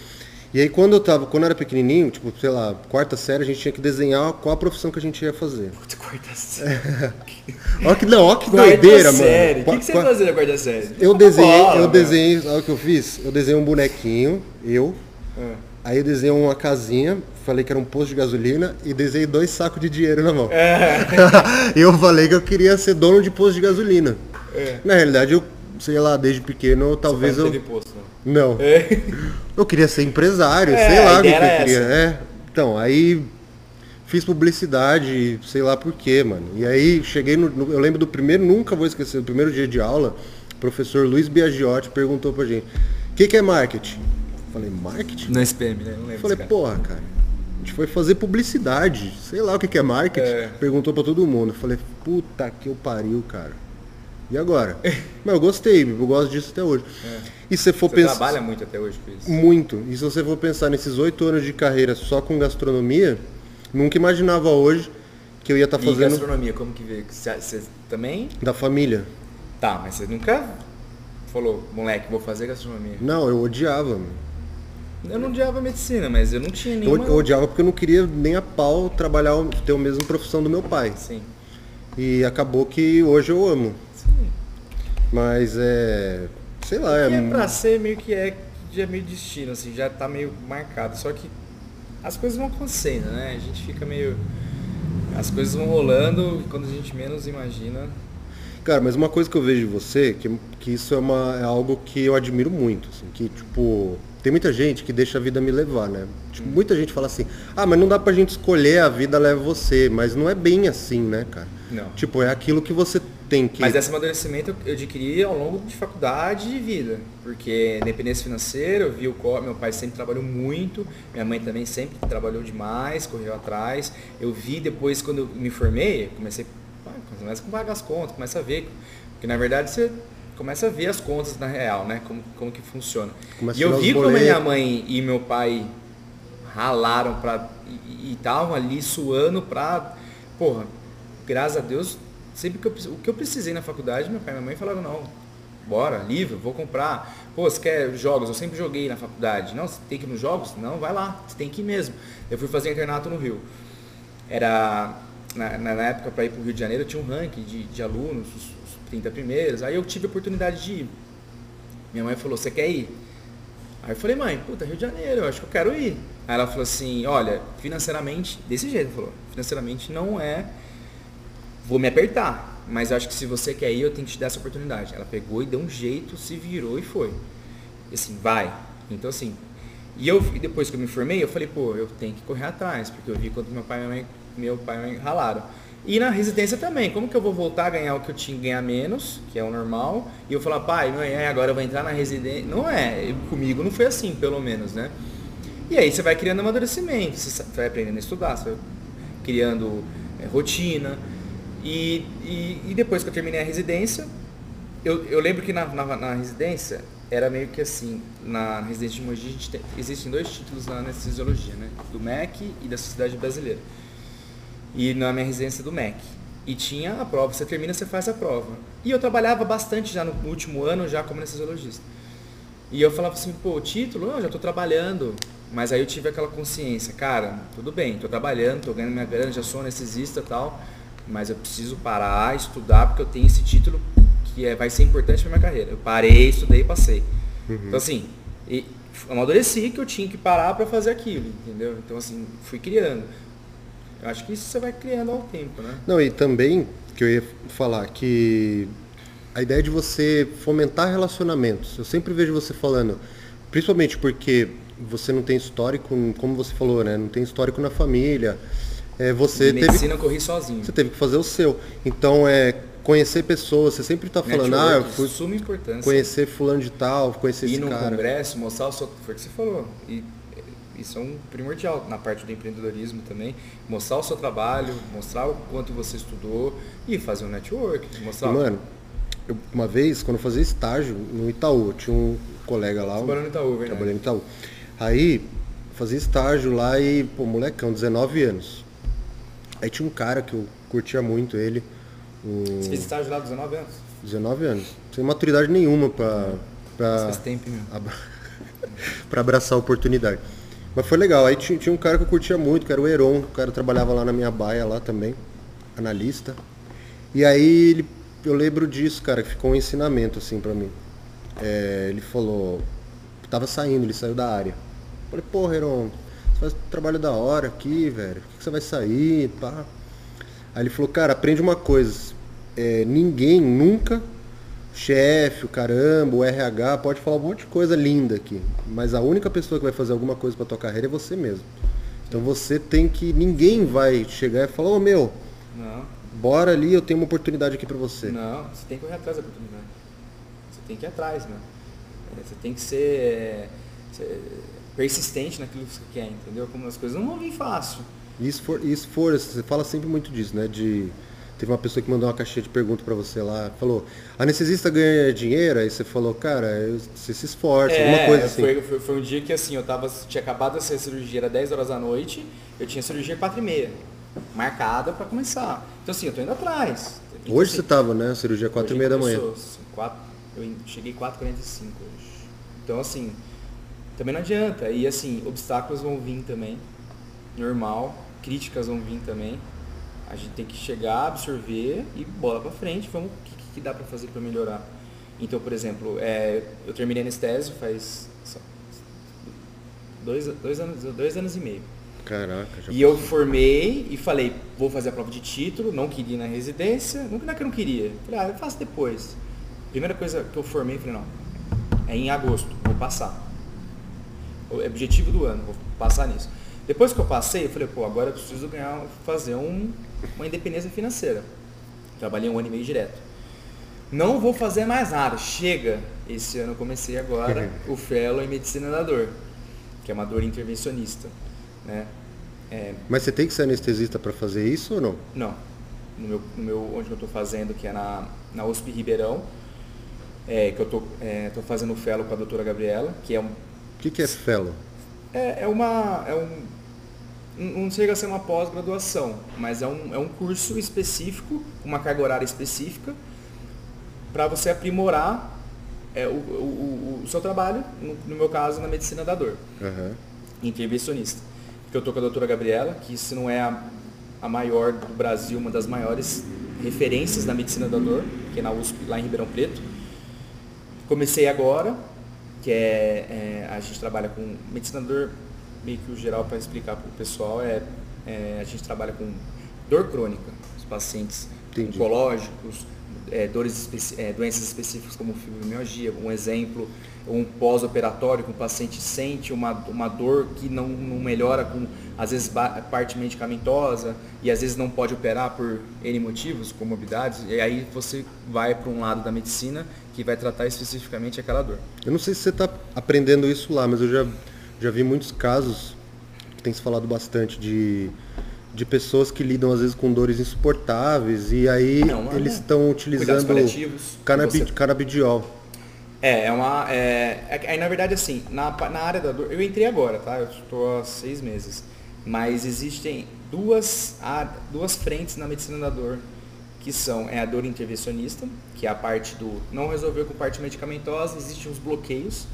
E aí quando eu tava, quando eu era pequenininho, tipo, sei lá, quarta série, a gente tinha que desenhar qual a profissão que a gente ia fazer. Puta, quarta série. Ó que não, ó que Quarta doideira, série. mano. O que, que você Qua- fazia na quarta série? Eu desenhei, bola, eu desenhei, sabe o que eu fiz? Eu desenhei um bonequinho, eu, Ah. aí eu desenhei uma casinha, falei que era um posto de gasolina e desenhei dois sacos de dinheiro na mão. É. eu falei que eu queria ser dono de posto de gasolina. É. Na realidade, eu, sei lá, desde pequeno, eu- talvez Não eu. teve posto, não. Não. É. Eu queria ser empresário, É, sei lá o que, eu queria. É. Então, aí fiz publicidade, sei lá por quê, mano. E aí cheguei no, no- Eu lembro do primeiro, nunca vou esquecer, do primeiro dia de aula, o professor Luiz Biagiotti perguntou pra gente, o que, que é marketing? Falei, marketing? Na SPM, né? Não lembro. Falei, desse cara. porra, cara, a gente foi fazer publicidade, sei lá o que, que é marketing. É. Perguntou pra todo mundo. Falei, puta que eu pariu, cara. E agora? Mas eu gostei, eu gosto disso até hoje. E se você for Você pensar. trabalha muito até hoje com isso. Muito. E se você for pensar nesses oito anos de carreira só com gastronomia, nunca imaginava hoje que eu ia estar E fazendo gastronomia, como que veio? Você, também? da família. Tá, mas você nunca falou, moleque, vou fazer gastronomia. Não, eu odiava. mano. Eu não odiava medicina, mas eu não tinha nenhuma... eu odiava porque eu não queria nem a pau trabalhar, ter a mesma profissão do meu pai. Sim. E acabou que hoje eu amo. Sim. Mas é. Sei lá, é. É pra ser meio que é, já é meio destino, assim, já tá meio marcado. Só que as coisas vão acontecendo, né? A gente fica meio. As coisas vão rolando e quando a gente menos imagina. Cara, mas uma coisa que eu vejo de você, que, que isso é, uma, é algo que eu admiro muito, assim, que, tipo, tem muita gente que deixa a vida me levar, né? Tipo, muita gente fala assim, ah, mas não dá pra gente escolher, a vida leva você, mas não é bem assim, né, cara? Não. Tipo, é aquilo que você tem que... Mas esse amadurecimento eu adquiri ao longo de faculdade e de vida. Porque independência financeira, eu vi o co- meu pai sempre trabalhou muito, minha mãe também sempre trabalhou demais, correu atrás. Eu vi depois, quando eu me formei, comecei, começa a pagar as contas, começa a ver. Porque na verdade você começa a ver as contas na real, né? Como, como que funciona. Começa e eu vi como minha mãe e meu pai ralaram pra, e estavam ali suando pra. Porra, graças a Deus, sempre que eu, o que eu precisei na faculdade, meu pai e minha mãe falaram, não, bora, livro, vou comprar. Pô, você quer jogos? Eu sempre joguei na faculdade. Não, você tem que ir nos jogos? Não, vai lá, você tem que ir mesmo. Eu fui fazer internato no Rio. Era, na, na na época, para ir para o Rio de Janeiro, tinha um ranking de, de alunos, os, os 30 primeiros. Aí eu tive a oportunidade de ir. Minha mãe falou, você quer ir? Aí eu falei, mãe, puta, Rio de Janeiro, eu acho que eu quero ir. Aí ela falou assim, olha, financeiramente, desse jeito, falou, financeiramente não é, vou me apertar, mas acho que se você quer ir, eu tenho que te dar essa oportunidade. Ela pegou e deu um jeito, se virou e foi. E assim, vai. Então assim, e eu e depois que eu me formei, eu falei, pô, eu tenho que correr atrás, porque eu vi quanto meu pai e minha mãe, meu pai e minha mãe ralaram. E na residência também, como que eu vou voltar a ganhar o que eu tinha que ganhar menos, que é o normal, e eu falar, pai, mãe, é, agora eu vou entrar na residência. Não é, comigo não foi assim, pelo menos, né? E aí você vai criando amadurecimento, você vai aprendendo a estudar, você vai criando é, rotina. E, e, e depois que eu terminei a residência, eu, eu lembro que na, na, na residência era meio que assim, na residência de Mogi a gente tem- existem dois títulos na anestesiologia, né? Do MEC e da Sociedade Brasileira. E na minha residência do MEC. E tinha a prova, você termina, você faz a prova. E eu trabalhava bastante já no último ano, já como anestesiologista. E eu falava assim, pô, o título, não, já estou trabalhando. Mas aí eu tive aquela consciência, cara, tudo bem, estou trabalhando, estou ganhando minha grana, já sou anestesista e tal, mas eu preciso parar, estudar, porque eu tenho esse título que é, vai ser importante para minha carreira. Eu parei, estudei e passei. Então assim, e amadureci que eu tinha que parar para fazer aquilo, entendeu? Então assim, fui criando. Eu acho que isso você vai criando ao tempo, né? Não, e também que eu ia falar que a ideia de você fomentar relacionamentos. Eu sempre vejo você falando, principalmente porque você não tem histórico, como você falou, né? Não tem histórico na família. É, você De teve, medicina eu corri sozinho. você teve que fazer o seu. Então é conhecer pessoas. Você sempre está falando, ah, eu fui suma importância. conhecer fulano de tal, conhecer ir esse num cara. congresso, mostrar o seu. Foi o que você falou. E, isso é um primordial na parte do empreendedorismo também. Mostrar o seu trabalho, mostrar o quanto você estudou e fazer um network. Mostrar... E, mano, eu, uma vez, quando eu fazia estágio no Itaú, tinha um colega lá. Trabalhando no Itaú, verdade. Trabalhando no Itaú. Aí, fazia estágio lá e, pô, molecão, 19 anos. Aí tinha um cara que eu curtia muito ele. Você fez estágio lá 19 anos? 19 anos. Sem maturidade nenhuma pra. pra... Faz tempo para abraçar a oportunidade. Mas foi legal. Aí tinha, tinha, um cara que eu curtia muito, que era o Heron. O cara trabalhava lá na minha baia lá também, analista. E aí ele, eu lembro disso, cara, que ficou um ensinamento assim para mim. É, ele falou, tava saindo, ele saiu da área. Eu falei, pô, Heron, faz trabalho da hora aqui, velho. Por que você vai sair? Pá. Aí ele falou, cara, aprende uma coisa. É, ninguém nunca chefe, o caramba, o RH, pode falar um monte de coisa linda aqui, mas a única pessoa que vai fazer alguma coisa para tua carreira é você mesmo. Então você tem que ninguém vai chegar e falar: "Ô oh, meu, não. bora ali, eu tenho uma oportunidade aqui para você". Não, você tem que correr atrás da oportunidade. Você tem que ir atrás, né? Você tem que ser, ser persistente naquilo que você quer, entendeu? Como as coisas não vão vir fácil. Isso for, isso for, você fala sempre muito disso, né? De Teve uma pessoa que mandou uma caixinha de perguntas para você lá, falou, anestesista ganha dinheiro? Aí você falou, cara, você se esforça, é, alguma coisa assim. Foi, foi, foi, um dia que assim, eu tava, tinha acabado ser cirurgia, era 10 horas da noite, eu tinha cirurgia 4 e meia, marcada para começar. Então assim, eu tô indo atrás. Então, hoje assim, você tava, né? Cirurgia 4 e meia da manhã. Assim, 4, eu cheguei 4h45 hoje. Então assim, também não adianta. E assim, obstáculos vão vir também, normal, críticas vão vir também. A gente tem que chegar, absorver e bola para frente. Vamos, o que, que dá para fazer para melhorar? Então, por exemplo, é, eu terminei anestésio faz dois, dois, anos, dois anos e meio. Caraca, já E eu formei e falei, vou fazer a prova de título, não queria ir na residência, não é que eu não queria. Falei, ah, eu faço depois. Primeira coisa que eu formei, falei, não, é em agosto, vou passar. O objetivo do ano, vou passar nisso. Depois que eu passei, eu falei, pô, agora eu preciso ganhar, fazer um, uma independência financeira. Trabalhei um ano e meio direto. Não vou fazer mais nada. Chega. Esse ano eu comecei agora o Fellow em Medicina da Dor, que é uma dor intervencionista. Né? É... Mas você tem que ser anestesista para fazer isso ou não? Não. No meu, no meu, onde eu estou fazendo, que é na, na USP Ribeirão, é, que eu estou é, tô fazendo o Fellow com a doutora Gabriela, que é um... O que, que é Fellow? É, é, uma, é um não chega a ser uma pós-graduação, mas é um, é um curso específico, uma carga horária específica, para você aprimorar é, o, o, o, seu trabalho, no, no, meu caso, na medicina da dor. Uhum. Intervencionista. Porque eu estou com a doutora Gabriela, que se não é a, a maior do Brasil, uma das maiores referências da medicina da dor, que é na USP, lá em Ribeirão Preto. Comecei agora, que é, é a gente trabalha com medicina dor meio que o geral para explicar para o pessoal é, é, a gente trabalha com dor crônica, os pacientes Entendi. oncológicos, é, dores é, doenças específicas como fibromialgia, um exemplo, um pós-operatório que o paciente sente uma, uma dor que não, não melhora com, às vezes, parte medicamentosa e às vezes não pode operar por N motivos, comorbidades, e aí você vai para um lado da medicina que vai tratar especificamente aquela dor. Eu não sei se você está aprendendo isso lá, mas eu já já vi muitos casos que tem se falado bastante de, de pessoas que lidam às vezes com dores insuportáveis e aí Não, eles estão utilizando canabi, você... canabidiol. É, é uma. É, é, na verdade, assim, na, na área da dor, eu entrei agora, tá? Eu estou há seis meses. Mas existem duas, duas frentes na medicina da dor, que são é a dor intervencionista, que é a parte do não resolver com parte medicamentosa, existem os bloqueios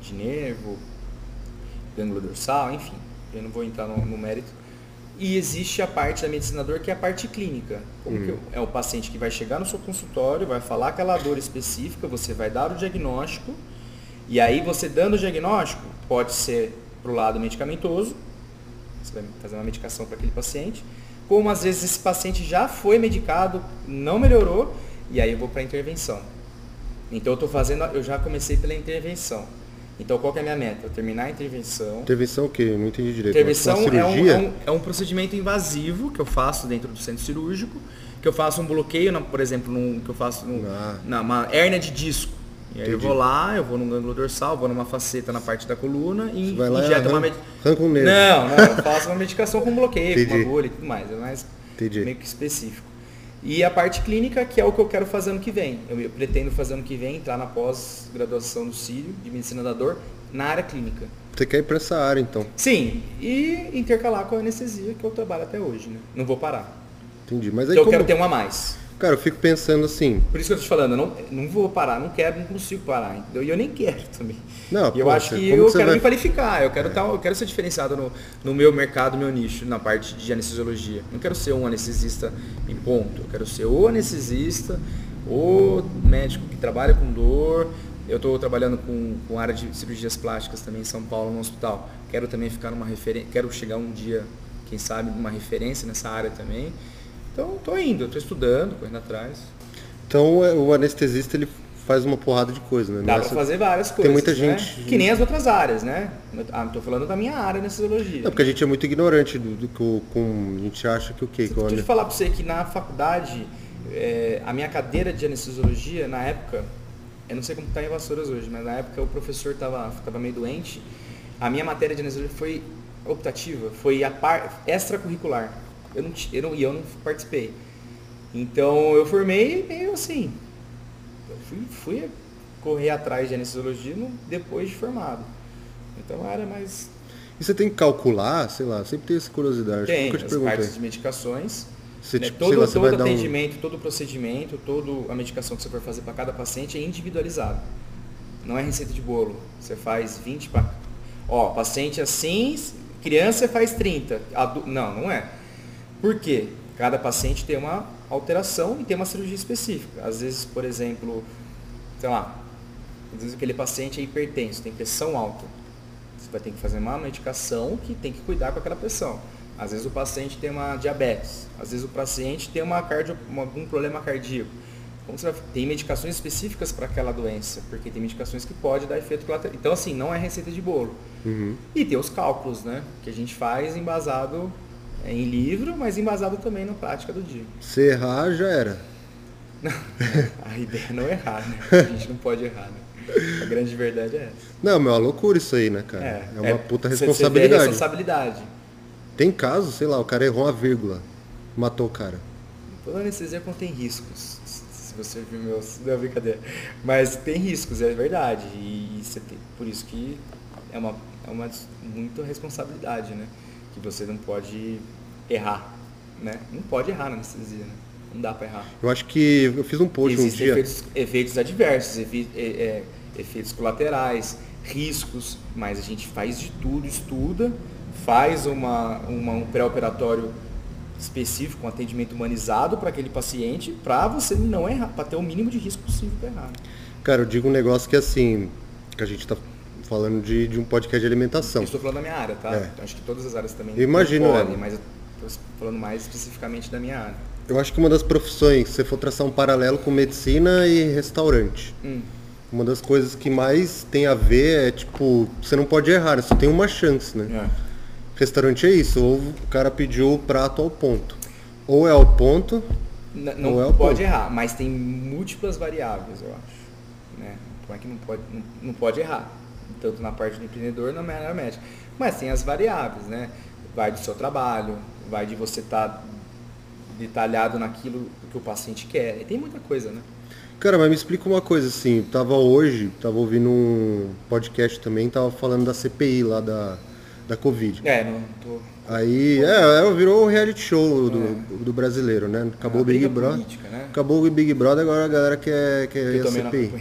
de nervo, gânglio dorsal, enfim, eu não vou entrar no, no, mérito. E existe a parte da medicina da dor que é a parte clínica. Como uhum. é o paciente que vai chegar no seu consultório, vai falar aquela dor específica, você vai dar o diagnóstico, e aí você dando o diagnóstico, pode ser para o lado medicamentoso, você vai fazer uma medicação para aquele paciente, como às vezes esse paciente já foi medicado, não melhorou, e aí eu vou para a intervenção. Então eu estou fazendo, eu já comecei pela intervenção. Então, qual é a minha meta? Terminar a intervenção. Intervenção o quê? Não entendi direito. Intervenção é um, é, um, é um, procedimento invasivo que eu faço dentro do centro cirúrgico, que eu faço um bloqueio, por exemplo, num, que eu faço num, ah. na uma hérnia de disco. E aí eu vou lá, eu vou num gângulo dorsal, vou numa faceta na parte da coluna e Vai lá e injeto uma arranca, med... arranca um nervo. Não, não, eu faço uma medicação com bloqueio, com Entendi. uma agulha e tudo mais. É mais Entendi. meio que específico. E a parte clínica, que é o que eu quero fazer ano que vem. Eu, eu pretendo fazer ano que vem, entrar na pós-graduação do Círio, de Medicina da Dor, na área clínica. Você quer ir pra essa área, então. Sim, e intercalar com a anestesia, que eu trabalho até hoje, né? Não vou parar. Entendi. Mas aí Então eu como... quero ter uma a mais. Cara, eu fico pensando assim, Por isso que eu tô te falando, eu não, não vou parar, não quero, não consigo parar. entendeu? E eu nem quero também. Não, e eu pô, acho que eu quero vai- me qualificar, eu quero, tá, eu quero ser diferenciado no, no meu mercado, meu nicho, na parte de anestesiologia. Não quero ser um anestesista em ponto, eu quero ser o anestesista, o médico que trabalha com dor. Eu estou trabalhando com, com área de cirurgias plásticas também em São Paulo, no hospital. Quero também ficar numa referência, quero chegar um dia, quem sabe, numa referência nessa área também. Então, estou indo, estou estudando, correndo atrás. então é, o anestesista ele faz uma porrada de coisa, né? Dá é para só- fazer várias coisas. muita né? gente- Que nem as outras áreas, né? Ah, tô falando da minha área anestesiologia. Não, porque a gente é muito ignorante do, do, com, com- A gente acha que o quê? Deixa eu falar para você que na faculdade, é, a minha cadeira de anestesiologia, na época, eu não sei como está em Vassouras hoje, mas na época o professor estava tava meio doente. A minha matéria de anestesiologia foi optativa, foi a par, extracurricular. Eu não, eu não, e eu não participei. Então eu formei meio assim. Eu fui, fui correr atrás de anestesiologia depois de formado. Então era mais. E você tem que calcular, sei lá, sempre tem essa curiosidade. Tem te as perguntei. partes de medicações. Você, né, tipo, todo lá, todo dar um... atendimento, todo procedimento, toda a medicação que você for fazer para cada paciente é individualizado. Não é receita de bolo. Você faz 20 para. Ó, paciente assim, criança faz 30. Adu... Não, não é. Por quê? Cada paciente tem uma alteração e tem uma cirurgia específica. Às vezes, por exemplo, sei lá, às vezes aquele paciente é hipertenso, tem pressão alta. Você vai ter que fazer uma medicação que tem que cuidar com aquela pressão. Às vezes o paciente tem uma diabetes, às vezes o paciente tem uma cardio, algum problema cardíaco. Como você vai- tem medicações específicas para aquela doença, porque tem medicações que podem dar efeito colateral. Então, assim, não é receita de bolo. Uhum. E tem os cálculos, né? Que a gente faz embasado é, em livro, mas embasado também na prática do dia. Se errar, já era. A ideia é não errar, né? A gente não pode errar, né? A grande verdade é essa. Não, meu, é uma loucura isso aí, né, cara? É, uma puta você- Você a responsabilidade. responsabilidade. Tem casos, sei lá, o cara errou uma vírgula, matou o cara. Toda anestesia contém riscos. Se você viu meu. Não, é brincadeira. Mas tem riscos, é verdade. E, você tem, por isso que é uma, é uma muita responsabilidade, né? Que você não pode errar. Né? Não pode errar na anestesia, né? Não dá pra errar. Eu acho que eu fiz um post um Existem dia. efeitos, efeitos adversos, efi- é, é, efeitos colaterais, riscos, mas a gente faz de tudo, estuda, faz uma, uma- um pré-operatório específico, um atendimento humanizado para aquele paciente, para você não errar, para ter o mínimo de risco possível para errar. Cara, eu digo um negócio que assim, que a gente tá falando de, de um podcast de Eu alimentação. estou falando da minha área, tá? É. Acho que todas as áreas também Eu imagino, podem, né? mas eu estou falando mais especificamente da minha área. Eu acho que uma das profissões, se você for traçar um paralelo com medicina e restaurante, Hum. uma das coisas que mais tem a ver é, tipo, você não pode errar, você tem uma chance, né? É. Restaurante é isso, ou o cara pediu o prato ao ponto. Ou é ao ponto, N- Ou Não é o pode ponto. errar, mas tem múltiplas variáveis, eu acho. Né? Como é que não pode, não, não pode errar? Tanto na parte do empreendedor, na área médica. Mas tem as variáveis, né? Vai do seu trabalho, vai de você estar detalhado naquilo que o paciente quer. E tem muita coisa, né? Cara, mas me explica uma coisa assim, tava hoje, tava ouvindo um podcast também, tava falando da CPI lá da, da Covid. É, não tô. Aí, é, é, virou o reality show do, do brasileiro, né? Acabou É o Big Brother. política, né? Acabou o Big Brother, agora a galera quer, quer ir a CPI.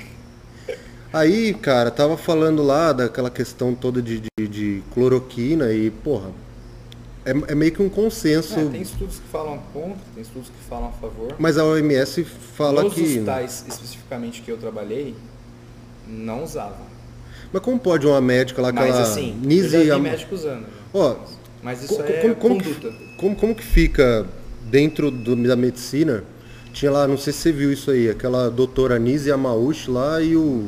Aí, cara, tava falando lá daquela questão toda de, de, de cloroquina e, porra, é, é meio que um consenso. É, tem estudos que falam contra, tem estudos que falam a favor. Mas a OMS fala Nos que. né? hospitais, especificamente que eu trabalhei, não usava. Mas como pode uma médica lá, aquela Mas assim, eu Nise já vi Yama- médico usando. Ó, Mas isso é como, como conduta. que, como, como que fica dentro do- da medicina? Tinha lá, não sei se você viu isso aí, aquela doutora Nise Yamauchi lá e o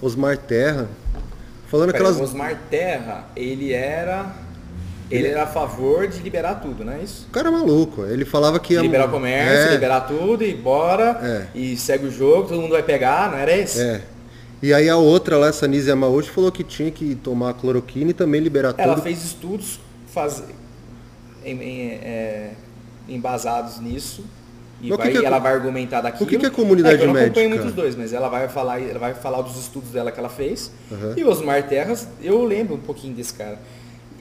Osmar Terra. Falando Pera, aquelas. O Osmar Terra, ele era. Ele era a favor de liberar tudo, não é isso? O cara é maluco. Ele falava que ia. Liberar o comércio, é, liberar tudo e bora. É. E segue o jogo, todo mundo vai pegar, não era isso? É. E aí a outra lá, essa Nise Yamauchi, falou que tinha que tomar cloroquina e também liberar Ela tudo. fez estudos faz... em, em, é, embasados nisso. E o que vai- que é ela vai argumentar daquilo. o que que é comunidade que eu não acompanho médica? muito os dois, mas ela vai falar, ela vai falar dos estudos dela que ela fez. Aham. E o Osmar Terras, eu lembro um pouquinho desse cara.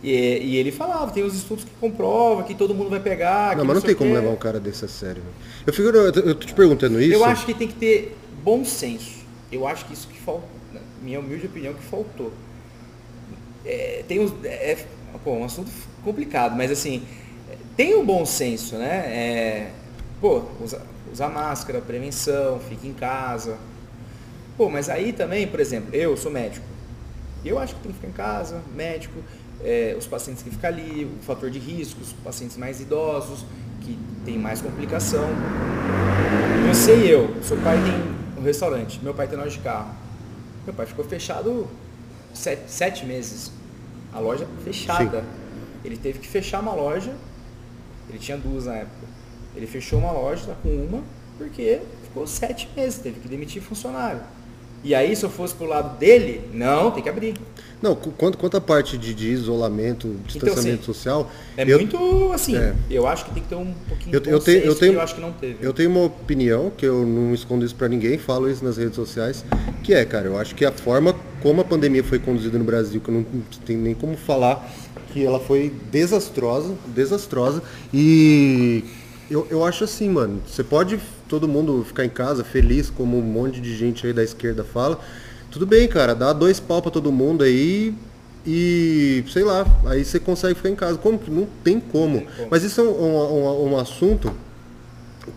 E, e ele falava, tem os estudos que comprovam, que todo mundo vai pegar. Não, mas não tem como levar um cara desse a sério. velho. Eu fico, eu, eu tô te perguntando isso. Eu acho que tem que ter bom senso. Eu acho que isso que faltou, na minha humilde opinião, que faltou. É, tem os, é, pô, um assunto complicado, mas assim, tem o bom senso, né? É, pô, usa, usa máscara, prevenção, fica em casa. Pô, mas aí também, por exemplo, eu sou médico. Eu acho que tem que ficar em casa, médico, é, os pacientes que ficam ali, o fator de risco, os pacientes mais idosos, que tem mais complicação. Você e eu, seu pai tem um restaurante, meu pai tem loja de carro. Meu pai ficou fechado sete, sete meses. A loja fechada. Ele teve que fechar uma loja, ele tinha duas na época. Ele fechou uma loja, tá com uma, porque ficou sete meses, teve que demitir funcionário. E aí, se eu fosse pro lado dele, não, tem que abrir. Não, quanto, quanto a parte de, de isolamento, distanciamento assim, social. É eu, muito assim, É. eu acho que tem que ter um pouquinho Eu- de eu tenho- eu tenho- eu acho que não teve. Eu tenho uma opinião, que eu não escondo isso pra ninguém, falo isso nas redes sociais, que é, cara, eu acho que a forma como a pandemia foi conduzida no Brasil, que eu não tenho nem como falar, que ela foi desastrosa, desastrosa, e eu, eu acho assim, mano, você pode todo mundo ficar em casa feliz, como um monte de gente aí da esquerda fala, tudo bem, cara, dá dois pau pra todo mundo aí e, sei lá, aí você consegue ficar em casa. Como que não tem como? Não tem como. Mas isso é um, um- um- um assunto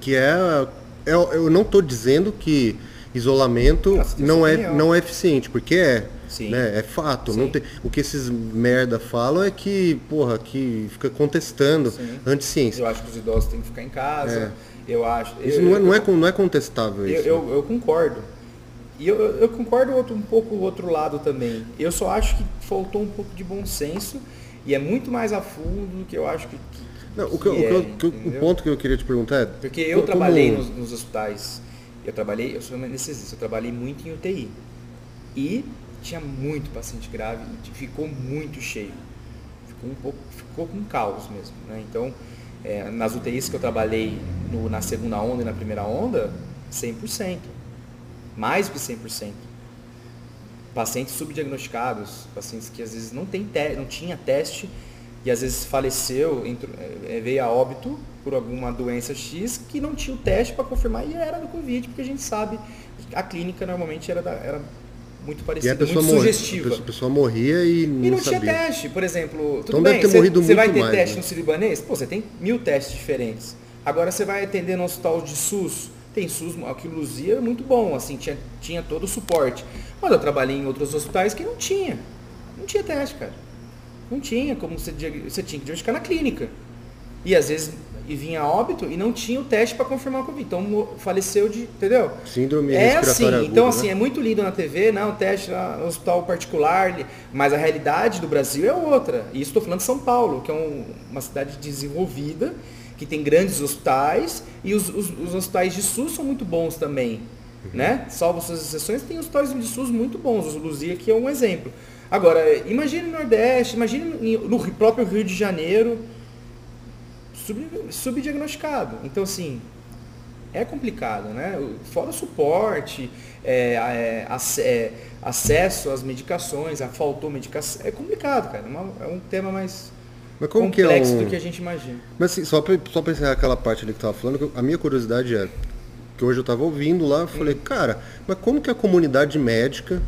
que é, é- eu não estou dizendo que isolamento não é não é eficiente, porque é, né? É fato. Não Sim. tem, o que esses merda falam é que, porra, que fica contestando Sim. anti-ciência. Eu acho que os idosos têm que ficar em casa. Eu acho. Isso eu- não é, não, é, eu- não é contestável Eu, isso. eu, eu concordo. E eu, eu concordo outro, um pouco o outro lado também. Eu só acho que faltou um pouco de bom senso e é muito mais a fundo do que eu acho que. que- Não, o, que, que o, que é, o ponto que eu queria te perguntar é. Porque eu como- trabalhei nos, nos hospitais, eu trabalhei, eu sou anestesista, eu trabalhei muito em UTI. E tinha muito paciente grave ficou muito cheio. Ficou um pouco, ficou com caos mesmo. Né? Então, é, nas UTIs que eu trabalhei no- na segunda onda e na primeira onda, 100%. Mais do que 100%. Pacientes subdiagnosticados, pacientes que às vezes não, tem te, não tinha teste e às vezes faleceu, entrou- eh, veio a óbito por alguma doença X que não tinha o teste para confirmar e era do Covid, porque a gente sabe que a clínica normalmente era, da- era muito parecida, muito morria, a sugestiva. a pessoa morria e não E não sabia. tinha teste, por exemplo. Tudo Então bem, deve ter você, morrido você vai muito ter mais, teste né? no Sírio-Libanês? Pô, você tem mil testes diferentes. Agora você vai atender no hospital de SUS. Tem SUS, aqui em Luzia é muito bom, assim, tinha, tinha todo o suporte. Mas eu trabalhei em outros hospitais que não tinha. Não tinha teste, cara. Não tinha como você, você tinha que diagnosticar na clínica. E às vezes e vinha óbito e não tinha o teste para confirmar o Covid. Então faleceu de. Entendeu? Síndrome É assim, aguda, então né? assim, é muito lindo na TV, não, teste lá no hospital particular, mas a realidade do Brasil é outra. E isso estou falando de São Paulo, que é um- uma cidade desenvolvida, que tem grandes hospitais, e os, os- os hospitais de SUS são muito bons também. Uhum. Né? Salvo suas exceções, tem hospitais de SUS muito bons. O Luzia aqui é um exemplo. Agora, imagine no Nordeste, imagine no próprio Rio de Janeiro, sub- subdiagnosticado. Então, assim, é complicado, né? Fora o suporte, é, é, é, acesso às medicações, a faltou medicação. É complicado, cara. É É um tema mais Mas como que é complexo um... do que a gente imagina. Mas assim, só pra, só pra encerrar aquela parte ali que tava falando, a minha curiosidade é, que hoje eu tava ouvindo lá, eu falei, cara, mas como que a comunidade médica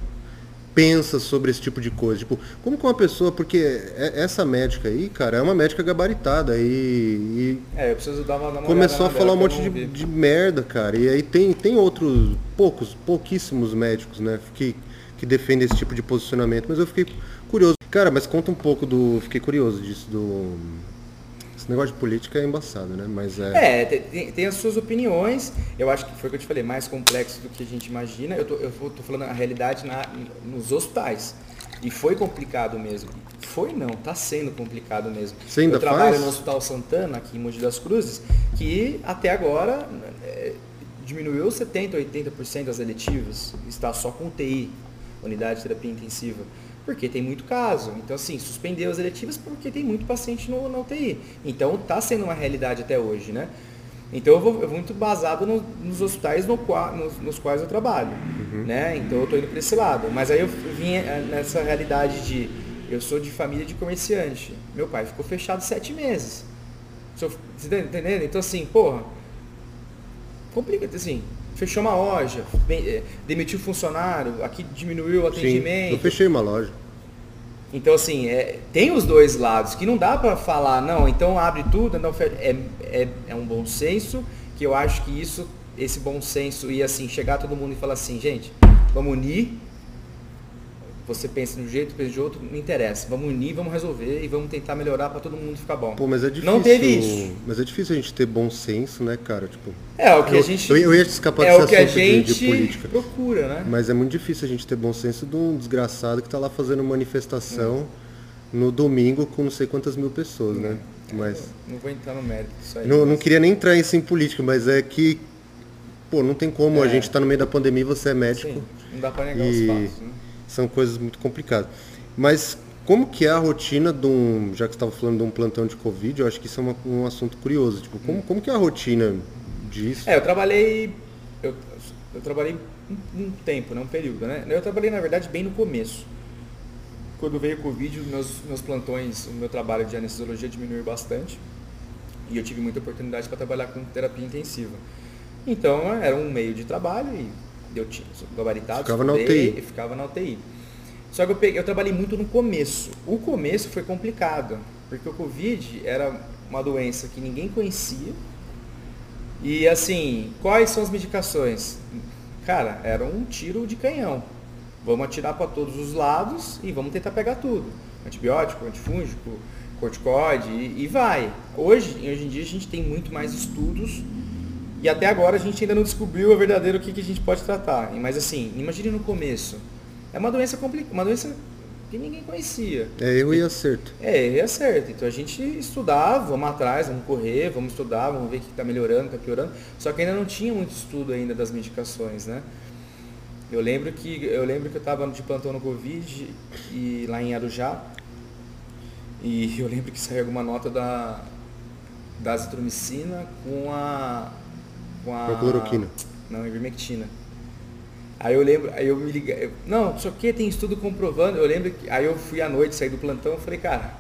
pensa sobre esse tipo de coisa? Tipo, como que uma pessoa, porque é- essa médica aí, cara, é uma médica gabaritada e, e É, eu preciso dar uma, dar uma começou a falar um monte de, de merda, cara. E aí tem, tem outros, poucos, pouquíssimos médicos, né, que, que defendem esse tipo de posicionamento. Mas eu fiquei curioso. Cara, mas conta um pouco do. Fiquei curioso disso, do. Esse negócio de política é embaçado, né? Mas é. É, te- tem, tem as suas opiniões. Eu acho que foi o que eu te falei, mais complexo do que a gente imagina. Eu tô, eu tô falando a realidade na- nos hospitais. E foi complicado mesmo. Foi não, tá sendo complicado mesmo. Você ainda eu trabalho faz? no Hospital Santana, aqui em Mogi das Cruzes, que até agora é, diminuiu 70%, 80% das eletivas. Está só com UTI. unidade de terapia intensiva? Porque tem muito caso. Então, assim, suspendeu as eletivas porque tem muito paciente no, na UTI. Então, está sendo uma realidade até hoje, né? Então, eu vou, eu vou muito basado no, nos hospitais no, nos, nos, quais eu trabalho, uhum. né? Então, eu estou indo para esse lado. Mas aí eu vim eh, nessa realidade de... Eu sou de família de comerciante. Meu pai ficou fechado sete meses. Você está entendendo? Então, assim, porra... Complica, assim fechou uma loja, eh, demitiu funcionário, aqui diminuiu o atendimento. Sim, eu fechei uma loja. Então, assim, é, tem os dois lados, que não dá para falar, não, então abre tudo, não, é, é, é um bom senso, que eu acho que isso, esse bom senso e assim, chegar todo mundo e falar assim, gente, vamos unir você pensa de um jeito, pensa de outro, não interessa. Vamos unir, vamos resolver e vamos tentar melhorar para todo mundo ficar bom. Pô, mas é difícil. Não teve isso. Mas é difícil a gente ter bom senso, né, cara? Tipo, é o que eu, a gente. Eu, eu ia escapar é o que a gente de, de política. procura, né? Mas é muito difícil a gente ter bom senso de um desgraçado que está lá fazendo manifestação é. no domingo com não sei quantas mil pessoas, né? É, mas não vou entrar no mérito disso aí. Não, mas... não queria nem entrar isso em política, mas é que pô, não tem como. A é. gente está no meio da pandemia, você é médico. Sim, não dá para negar e... os fatos, né? São coisas muito complicadas. Mas como que é a rotina de um, já que estava falando de um plantão de Covid, eu acho que isso é uma, um assunto curioso. Tipo, como, como que é a rotina disso? É, eu trabalhei, eu, eu trabalhei um, um, tempo, né, um período, né? Eu trabalhei, na verdade, bem no começo. Quando veio o Covid, meus, meus plantões, o meu trabalho de anestesiologia diminuiu bastante. E eu tive muita oportunidade para trabalhar com terapia intensiva. Então, era um meio de trabalho e eu tinha gabaritado, ficava na UTI. e ficava na UTI. Só que eu, peguei, eu trabalhei muito no começo. O começo foi complicado, porque o Covid era uma doença que ninguém conhecia. E assim, quais são as medicações? Cara, era um tiro de canhão. Vamos atirar para todos os lados e vamos tentar pegar tudo. Antibiótico, antifúngico, corticoide e, e vai. Hoje, hoje em dia a gente tem muito mais estudos e até agora a gente ainda não descobriu a verdadeiro o que, que a gente pode tratar. Mas assim, imagine no começo. É uma doença complicada, uma doença que ninguém conhecia. É erro e acerto. É, erro e acerto. Então a gente estudava, vamos atrás, vamos correr, vamos estudar, vamos ver o que está melhorando, está piorando. Só que ainda não tinha muito estudo ainda das medicações, né? Eu lembro que eu lembro que eu estava de plantão no Covid e lá em Arujá. E eu lembro que saiu alguma nota da da azitromicina com a com a. cloroquina. Não, ivermectina. Aí eu lembro, aí eu me liguei, eu, não, só que tem estudo comprovando, eu lembro que, aí eu fui à noite, saí do plantão, falei, cara,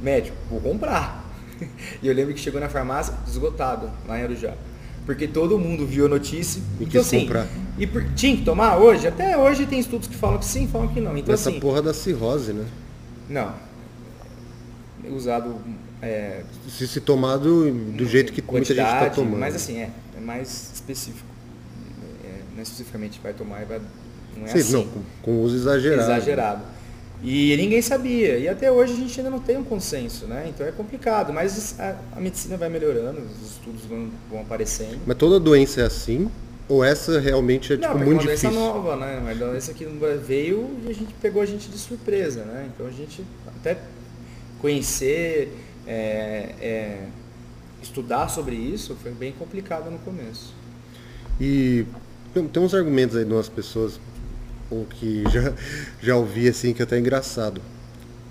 médico, vou comprar. E eu lembro que chegou na farmácia, esgotado, lá em Arujá. Porque todo mundo viu a notícia. E então, assim, comprar. E por, tinha que tomar hoje? Até hoje tem estudos que falam que sim, falam que não. Então, Essa assim, porra da cirrose, né? Não. Usado é, se, se tomado do jeito que muita gente está tomando. Mas assim, é, é mais específico. É, não é especificamente vai tomar e vai. Não é Sim, assim. Não, com, com uso exagerado. Exagerado. E ninguém sabia. E até hoje a gente ainda não tem um consenso, né? Então é complicado. Mas a, a medicina vai melhorando, os estudos vão, vão, aparecendo. Mas toda doença é assim? Ou essa realmente é tipo, não, muito é uma difícil? doença nova, né? Uma doença que veio e a gente pegou a gente de surpresa, né? Então a gente até conhecer é, é, estudar sobre isso foi bem complicado no começo. E tem, uns argumentos aí de umas pessoas ou que já, já ouvi assim que é até engraçado.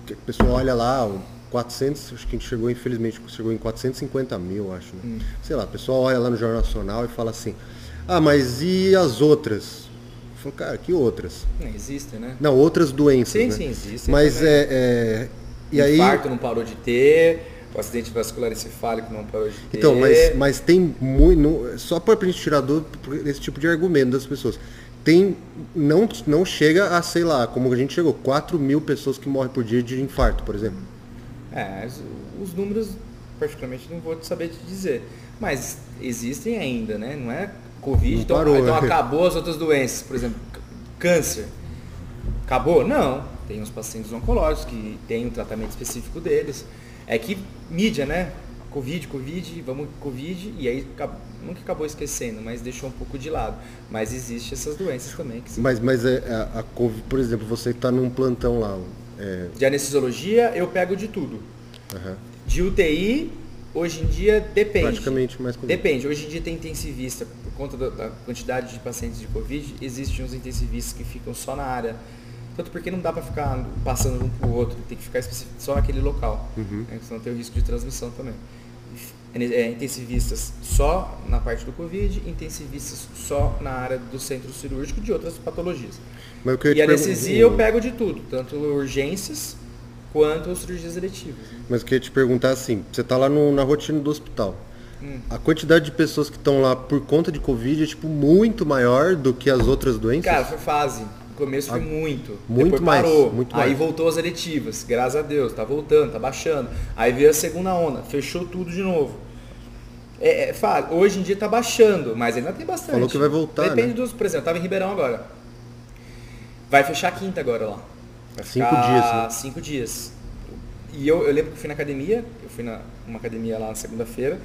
Que a pessoa olha lá, 400, acho que a gente chegou, infelizmente, chegou em 450 mil, acho. Né? Hum. Sei lá, a pessoa olha lá no Jornal Nacional e fala assim, ah, mas e as outras? Eu falo, cara, que outras? Não existem, né? Não, outras doenças. Sim, né? sim, existem. Mas é, é, e o aí... infarto não parou de ter, o acidente vascular encefálico não parou de ter. Então, mas, mas tem muito. Só para a gente tirar dúvida desse tipo de argumento das pessoas. Tem. Não, não chega a, sei lá, como a gente chegou, 4 mil pessoas que morrem por dia de infarto, por exemplo. É, os números, particularmente, não vou saber te dizer. Mas existem ainda, né? Não é Covid, não então, parou, então né? acabou as outras doenças, por exemplo, câncer. Acabou? Não tem os pacientes oncológicos que tem um tratamento específico deles. É que mídia, né? Covid, Covid, vamos Covid, e aí nunca acabou esquecendo, mas deixou um pouco de lado. Mas existe essas doenças também. Que mas mas é, a, a Covid, por exemplo, você está num plantão lá. É... De anestesiologia, eu pego de tudo. Uhum. De UTI, Hoje em dia depende. Praticamente mais Covid. Depende. Hoje em dia tem intensivista, por conta da quantidade de pacientes de Covid, existem uns intensivistas que ficam só na área. Tanto porque não dá para ficar passando um para o outro, tem que ficar só naquele local. Uhum. Né? Senão tem o risco de transmissão também. É, intensivistas só na parte do Covid, intensivistas só na área do centro cirúrgico de outras patologias. E a anestesia eu pego de tudo, tanto urgências quanto as cirurgias eletivas. Mas eu queria te perguntar assim, você tá lá no- na rotina do hospital. Hum. A quantidade de pessoas que estão lá por conta de Covid é tipo muito maior do que as outras doenças? Cara, foi fase. No começo foi muito. Ah, muito Depois mais, parou. muito Aí mais. voltou as eletivas. Graças a Deus. Tá voltando, tá baixando. Aí veio a segunda onda. Fechou tudo de novo. É, é fase. Hoje em dia tá baixando, mas ainda tem bastante. Falou que vai voltar, Depende né? dos. Por exemplo, eu tava em Ribeirão agora. Vai fechar a quinta agora lá. Vai Cinco dias, né? Cinco dias. E eu, eu lembro que eu fui na academia. Eu fui na uma academia lá na segunda-feira.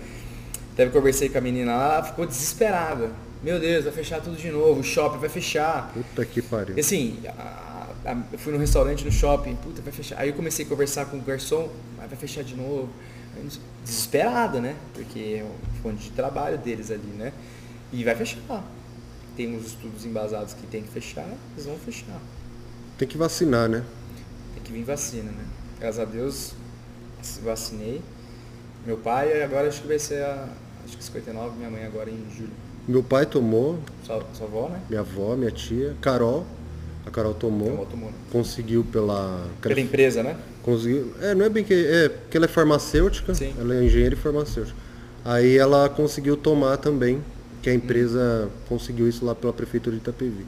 Até conversei com a menina lá, ela ficou desesperada. Meu Deus, vai fechar tudo de novo, o shopping vai fechar. Puta que pariu. E assim, a- a- eu fui no restaurante, no shopping, puta, vai fechar. Aí eu comecei a conversar com o garçom, "Ah, vai fechar de novo. Desesperada, né? Porque é o fonte de trabalho deles ali, né? E vai fechar. Tem uns estudos embasados que tem que fechar, eles vão fechar. Tem que vacinar, né? Tem que vir vacina, né? Graças a Deus, se vacinei. Meu pai, agora acho que vai ser a. Acho que 59, minha mãe agora em julho. Meu pai tomou, Sua, sua avó, né? minha avó, minha tia, Carol. A Carol tomou. Avó tomou, né? Conseguiu pela. Pela empresa, né? Conseguiu. É, não é bem que. É, porque ela é farmacêutica. Sim. Ela é engenheira e farmacêutica. Aí ela conseguiu tomar também, que a empresa conseguiu isso lá pela prefeitura de Itapevi.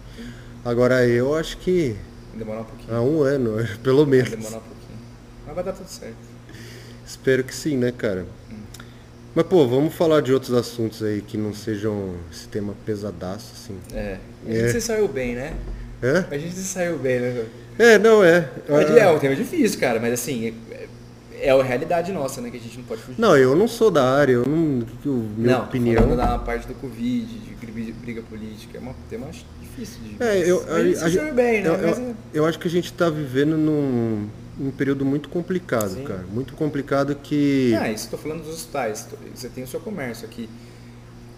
Agora eu acho que Vai demorar um pouquinho. há um ano, pelo Vai menos. demorar um pouquinho. Mas vai dar tudo certo. Espero que sim, né, cara? Mas pô, vamos falar de outros assuntos aí que não sejam esse tema pesadaço, assim. É. A É. gente se saiu bem, né? É? A gente se saiu bem, né? É, não é. Mas É um tema difícil, cara, mas assim, é, é a realidade nossa, né? Que a gente não pode fugir. Não, eu não sou da área, eu não. eu- minha não, opinião. falando da parte do Covid, de briga- política, é um tema difícil de. É, eu, a se saiu bem, né? eu, eu, é- eu acho que a gente está vivendo num, num período muito complicado, Sim. cara. Muito complicado que. Ah, isso estou falando dos hospitais. Você tem o seu comércio aqui.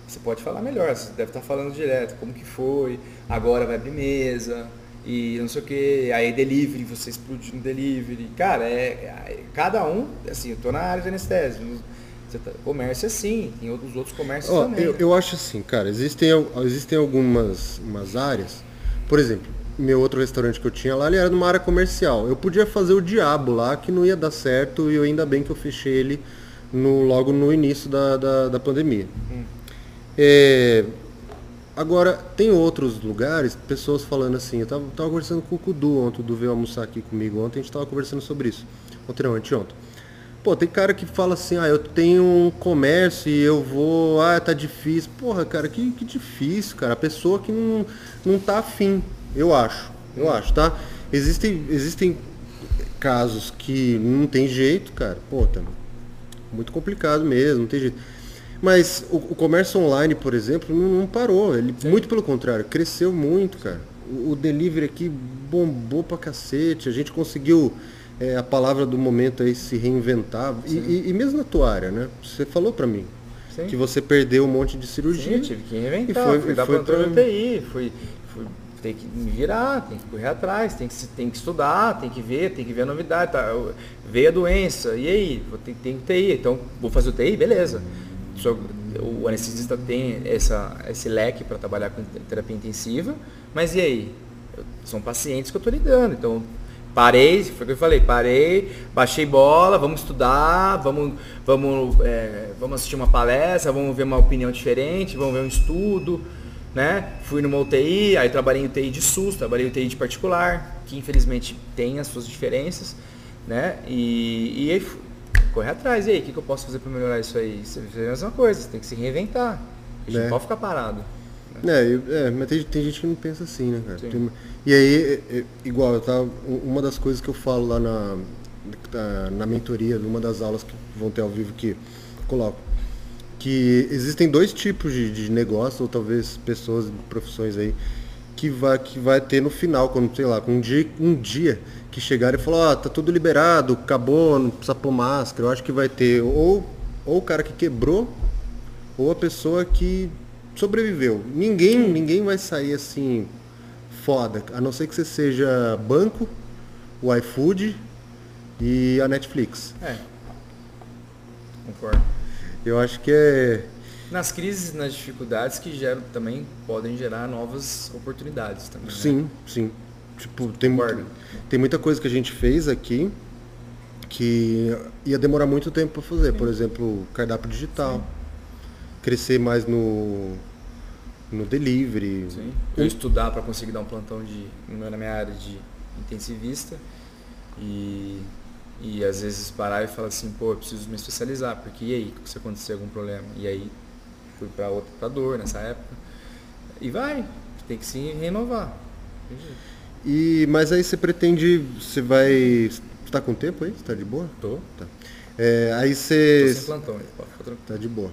Você pode falar melhor, você deve estar falando direto, como que foi, agora vai abrir mesa, e não sei o que, aí delivery, você explode no delivery. Cara, é, é- cada um, assim, eu tô na área de anestésio. Tá- comércio é assim, tem outros outros comércios Ó, também. eu, eu acho assim, cara, existem, existem algumas umas áreas. Por exemplo, meu outro restaurante que eu tinha lá, ele era numa área comercial. Eu podia fazer o diabo lá, que não ia dar certo, e eu, ainda bem que eu fechei ele no, logo no início da, da, da pandemia. Hum. É, agora, tem outros lugares, pessoas falando assim, eu tava, tava conversando com o Kudu ontem, o Kudu veio almoçar aqui comigo ontem, a gente tava conversando sobre isso. Ontem não, anteontem. Pô, tem cara que fala assim, ah, eu tenho um comércio e eu vou, ah, tá difícil. Porra, cara, que, que difícil, cara. A pessoa que não, não tá afim, eu acho. Eu acho, tá? Existem, existem casos que não tem jeito, cara. Pô, tá muito complicado mesmo, não tem jeito. Mas o, o comércio online, por exemplo, não, não parou. Ele, muito pelo contrário, cresceu muito, cara. O, o delivery aqui bombou pra cacete. A gente conseguiu é, a palavra do momento aí se reinventar. E, e- e mesmo na tua área, né? Você falou pra mim Sim. que você perdeu um monte de Sim, cirurgia. eu tive que reinventar, E foi- fui e dar de pra- UTI, fui, fui tem que me virar, tem que correr atrás, tem que, tem que estudar, tem que ver, tem que ver a novidade, tá? A doença, e aí? Vou ter, tem UTI, então vou fazer UTI, beleza. Só- o anestesista tem essa, esse leque para trabalhar com terapia intensiva, mas e aí? São pacientes que eu estou lidando, então parei, foi o que eu falei, parei, baixei bola, vamos estudar, vamos, vamos, é, vamos assistir uma palestra, vamos ver uma opinião diferente, vamos ver um estudo, né? Fui numa UTI, aí trabalhei em UTI de SUS, trabalhei em UTI de particular, que infelizmente tem as suas diferenças, né? E, e aí fui correr atrás, e aí, o que, que eu posso fazer para melhorar isso aí? Isso é a mesma coisa, você tem que se reinventar, a gente É. não pode ficar parado. É, eu- é, mas tem, tem gente que não pensa assim, né, cara? Tem- e aí, é, é, igual, eu tava, u- uma das coisas que eu falo lá na, na, na mentoria, numa das aulas que vão ter ao vivo que eu coloco, que existem dois tipos de, de negócio, ou talvez pessoas, profissões aí, que vai, que vai ter no final, quando, sei lá, com um dia, um dia que chegar e falar, ó, tá tudo liberado, acabou, não precisa pôr máscara, eu acho que vai ter ou ou o cara que quebrou, ou a pessoa que sobreviveu. Ninguém, ninguém vai sair assim foda, a não ser que você seja banco, o iFood e a Netflix. É. Concordo. Eu acho que é Nas crises, nas dificuldades que geram também podem gerar novas oportunidades também. né? Sim, sim. Tipo, tem, Concordo. tem muita coisa que a gente fez aqui que ia demorar muito tempo para fazer. Por exemplo, cardápio digital. Crescer mais no, no delivery. Sim. Eu estudar para conseguir dar um plantão de na minha área de intensivista e e às vezes parar e falar assim, pô, eu preciso me especializar, porque e aí, se acontecer algum problema? E aí fui para outra pra dor nessa época. E vai, tem que se renovar. E, mas aí você pretende. Você vai. Você tá com tempo aí? Você tá de boa? Tô, Tá. É, aí tô você. sem plantão, aí, pode ficar tranquilo. Tá de boa.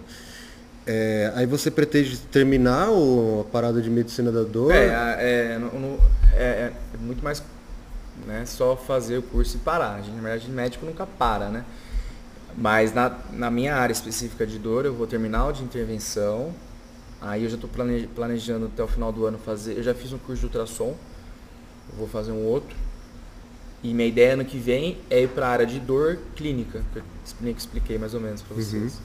É, aí você pretende terminar o, a parada de medicina da dor? É, é, no- no- é- é muito mais né, só fazer o curso e parar. A gente, na verdade, médico nunca para, né? Mas na, na minha área específica de dor, eu vou terminar o de intervenção. Aí eu já estou planejando até o final do ano fazer. Eu já fiz um curso de ultrassom, vou fazer um outro. E minha ideia ano que vem é ir para a área de dor clínica, que eu expliquei, mais ou menos para vocês.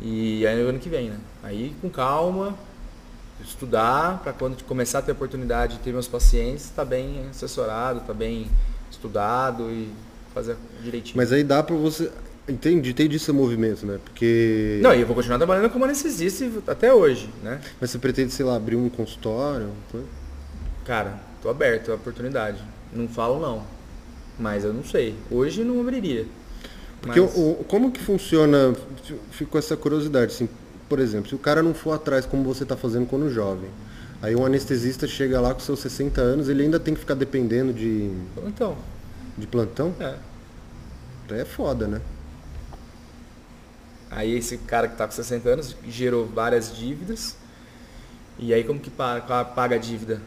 E aí ano que vem, né? Aí com calma, estudar para quando começar a ter oportunidade de ter meus pacientes, tá bem assessorado, tá bem estudado e fazer direitinho. Mas aí dá pra você. Entendi, entendi seu movimento, né? Porque. Não, e eu vou continuar trabalhando como anestesista até hoje, né? Mas você pretende, sei lá, abrir um consultório? Cara, tô aberto à oportunidade. Não falo não. Mas eu não sei. Hoje não abriria. Porque Mas- o- como que funciona? Ficou essa curiosidade, assim, por exemplo, se o cara não for atrás como você está fazendo quando jovem, aí um anestesista chega lá com seus 60 anos, ele ainda tem que ficar dependendo de, Então, de plantão? é. Aí é foda, né? Aí esse cara que tá com 60 anos gerou várias dívidas. E aí como que paga, paga a dívida?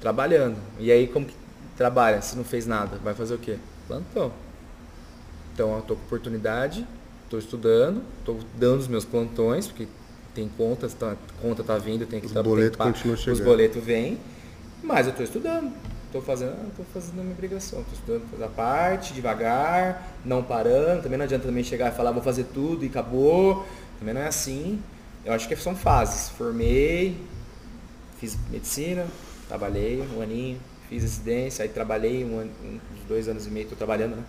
Trabalhando. E aí como que trabalha se não fez nada? Vai fazer o quê? Plantão. Então eu tô com oportunidade, tô estudando, tô dando os meus plantões, porque tem contas, tá, conta tá vindo, tem que Os tá- boletos continuam Os chegando. boletos vêm, mas eu tô estudando. Tô fazendo, tô fazendo a minha obrigação, tô estudando a parte, devagar, não parando, também não adianta também chegar e falar vou fazer tudo e acabou. Também não é assim. Eu acho que são fases. Formei, fiz medicina, trabalhei um aninho, fiz residência, aí trabalhei um ano, uns dois anos e meio, tô trabalhando, né?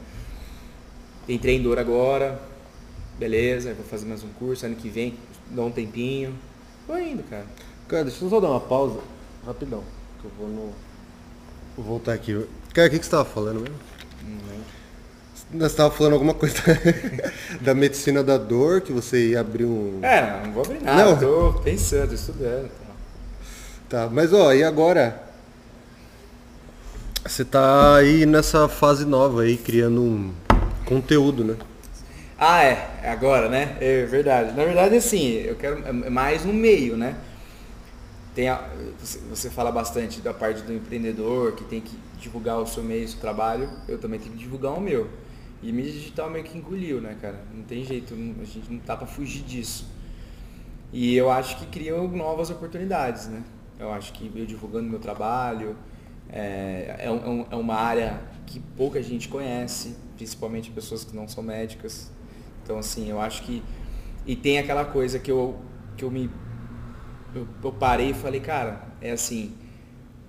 Entrei em dor agora, beleza, vou fazer mais um curso, ano que vem, dá um tempinho. Vou indo, cara. Cara, deixa eu só dar uma pausa, rapidão, que eu vou no... Vou voltar aqui. Cara, o que, que você estava falando mesmo? Nós estava falando alguma coisa da medicina da dor, que você ia abrir um... É, não, não vou abrir nada, Não. tô pensando, estudando. Tá. Tá, mas ó, e agora? Você tá aí nessa fase nova aí, criando um conteúdo, né? Ah, é, é agora, né? É verdade. Na verdade, assim, eu quero é mais um meio, né? Tem a- você, fala bastante da parte do empreendedor que tem que divulgar o seu meio, o seu trabalho. Eu também tenho que divulgar o meu. E mídia digital meio que engoliu, né, cara? Não tem jeito, a gente não tá pra fugir disso. E eu acho que criam novas oportunidades, né? Eu acho que eu divulgando meu trabalho é, é, um- é uma área que pouca gente conhece, principalmente pessoas que não são médicas. Então, assim, eu acho que. E tem aquela coisa que eu, que eu me. Eu, eu parei e falei, cara, é assim.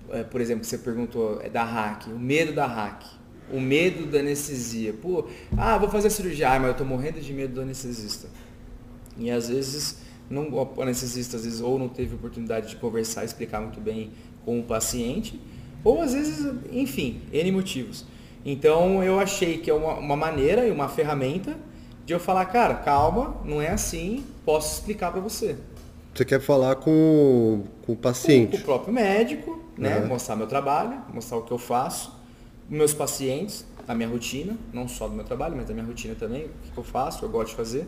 é, por exemplo, você perguntou é da hack, o medo da hack, o medo da anestesia. Pô, ah, vou fazer cirurgia, ah, mas eu tô morrendo de medo do anestesista. E às vezes não, o anestesista às vezes ou não teve oportunidade de conversar, explicar muito bem com o paciente, ou às vezes, enfim, N motivos. Então eu achei que é uma, uma maneira e uma ferramenta de eu falar, cara, calma, não é assim, posso explicar para você. Você quer falar com, com o Com paciente. o próprio médico, né? Uhum. Mostrar meu trabalho, mostrar o que eu faço, meus pacientes, a minha rotina, não só do meu trabalho, mas da minha rotina também, o que que eu faço, o que eu gosto de fazer.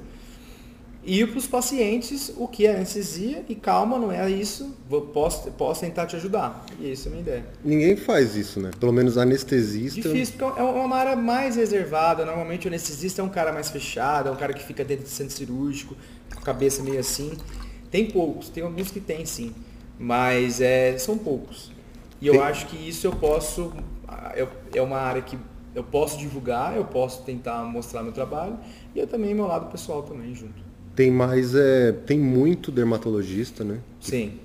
E para os pacientes, o que é anestesia e calma, não é isso, vou, posso, posso tentar te ajudar. E essa é a minha ideia. Ninguém faz isso, né? Pelo menos anestesista. Difícil, porque é uma área mais reservada. Normalmente o anestesista é um cara mais fechado, é um cara que fica dentro do centro cirúrgico, com a cabeça meio assim. Tem poucos, tem alguns que tem sim, mas é, são poucos. E eu acho que isso eu posso, é uma área que eu posso divulgar, eu posso tentar mostrar meu trabalho e eu também meu lado pessoal também junto. Tem mais, é, tem muito dermatologista, né? Sim.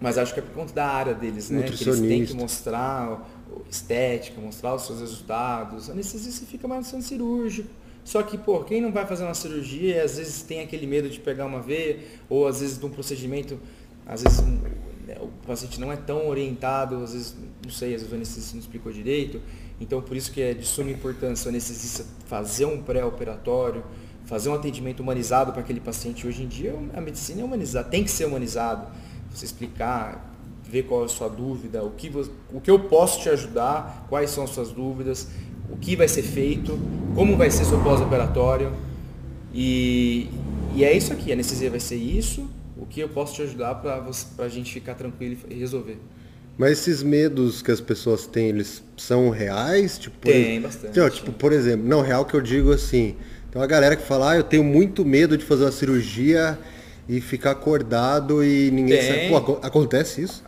Mas acho que é por conta da área deles, né? Que eles têm que mostrar estética, mostrar os seus resultados. Anestesista fica mais no centro cirúrgico. Só que, pô, quem não vai fazer uma cirurgia, às vezes tem aquele medo de pegar uma veia, ou às vezes de um procedimento, às vezes né, o paciente não é tão orientado, às vezes, não sei, às vezes o anestesista não explicou direito. Então, por isso que é de suma importância o anestesista fazer um pré-operatório, fazer um atendimento humanizado para aquele paciente. Hoje em dia, a medicina é humanizada, tem que ser humanizado. Você explicar, ver qual é a sua dúvida, o que, o que eu posso te ajudar, quais são as suas dúvidas, o que vai ser feito, como vai ser seu pós-operatório. E, e é isso aqui, a anestesia vai ser isso, o que eu posso te ajudar para a gente ficar tranquilo e resolver. Mas esses medos que as pessoas têm, eles são reais? Tipo, tem, bastante. Não, tipo, por exemplo, não, real que eu digo assim, tem uma galera que fala, ah, eu tenho muito medo de fazer uma cirurgia e ficar acordado e ninguém tem. sabe. Pô, acontece isso?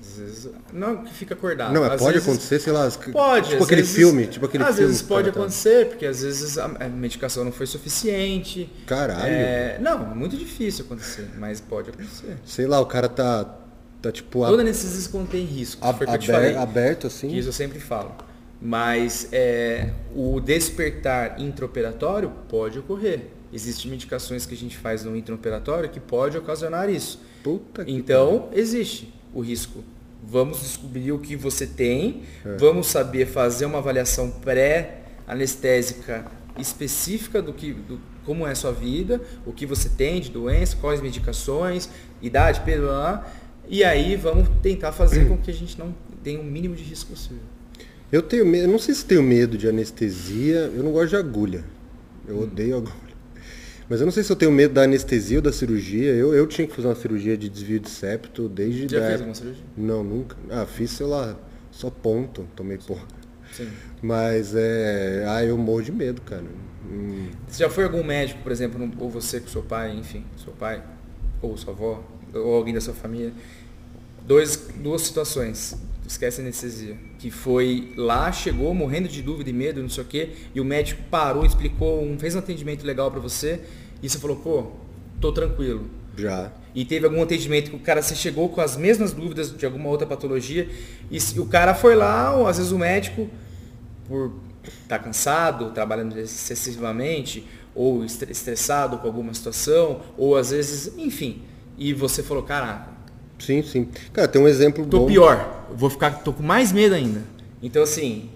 Às vezes, não que fica acordado. Não, pode vezes, acontecer, sei lá. Pode. Tipo aquele vezes, filme, tipo aquele às filme. Às vezes pode acontecer, porque às vezes a medicação não foi suficiente. Caralho. É, não, muito difícil acontecer, mas pode acontecer. Sei lá, o cara tá Tá tipo. Toda anestesia contém risco. A, foi que falei, aberto assim. Que isso eu sempre falo. Mas é, o despertar intraoperatório pode ocorrer. Existem medicações que a gente faz no intraoperatório que pode ocasionar isso. Puta então, existe o risco. Vamos descobrir o que você tem, é. vamos saber fazer uma avaliação pré-anestésica específica do que do, como é a sua vida, o que você tem de doença, quais medicações, idade, peso, lá, e aí vamos tentar fazer com que a gente não tenha o mínimo de risco possível. Eu tenho medo, não sei se tenho medo de anestesia, eu não gosto de agulha. Eu hum. odeio agulha. Mas eu não sei se eu tenho medo da anestesia ou da cirurgia. Eu, eu tinha que fazer uma cirurgia de desvio de septo desde. Já fez uma cirurgia? Não, nunca. Ah, fiz, sei lá, só ponto, tomei porra. Sim. Mas é. Ah, eu morro de medo, cara. Hum. Você já foi algum médico, por exemplo, ou você com seu pai, enfim, seu pai, ou sua avó, ou alguém da sua família. Dois, duas situações, esquece a anestesia, que foi lá, chegou morrendo de dúvida e medo, não sei o quê, e o médico parou, explicou, fez um atendimento legal para você, e você falou, pô, tô tranquilo. Já. E teve algum atendimento que o cara se chegou com as mesmas dúvidas de alguma outra patologia, e o cara foi lá, ou às vezes o médico, por estar tá cansado, trabalhando excessivamente, ou estressado com alguma situação, ou às vezes, enfim, e você falou, cara. Sim, sim. Cara, tem um exemplo tô bom. Tô pior. Vou ficar, tô com mais medo ainda. Então assim.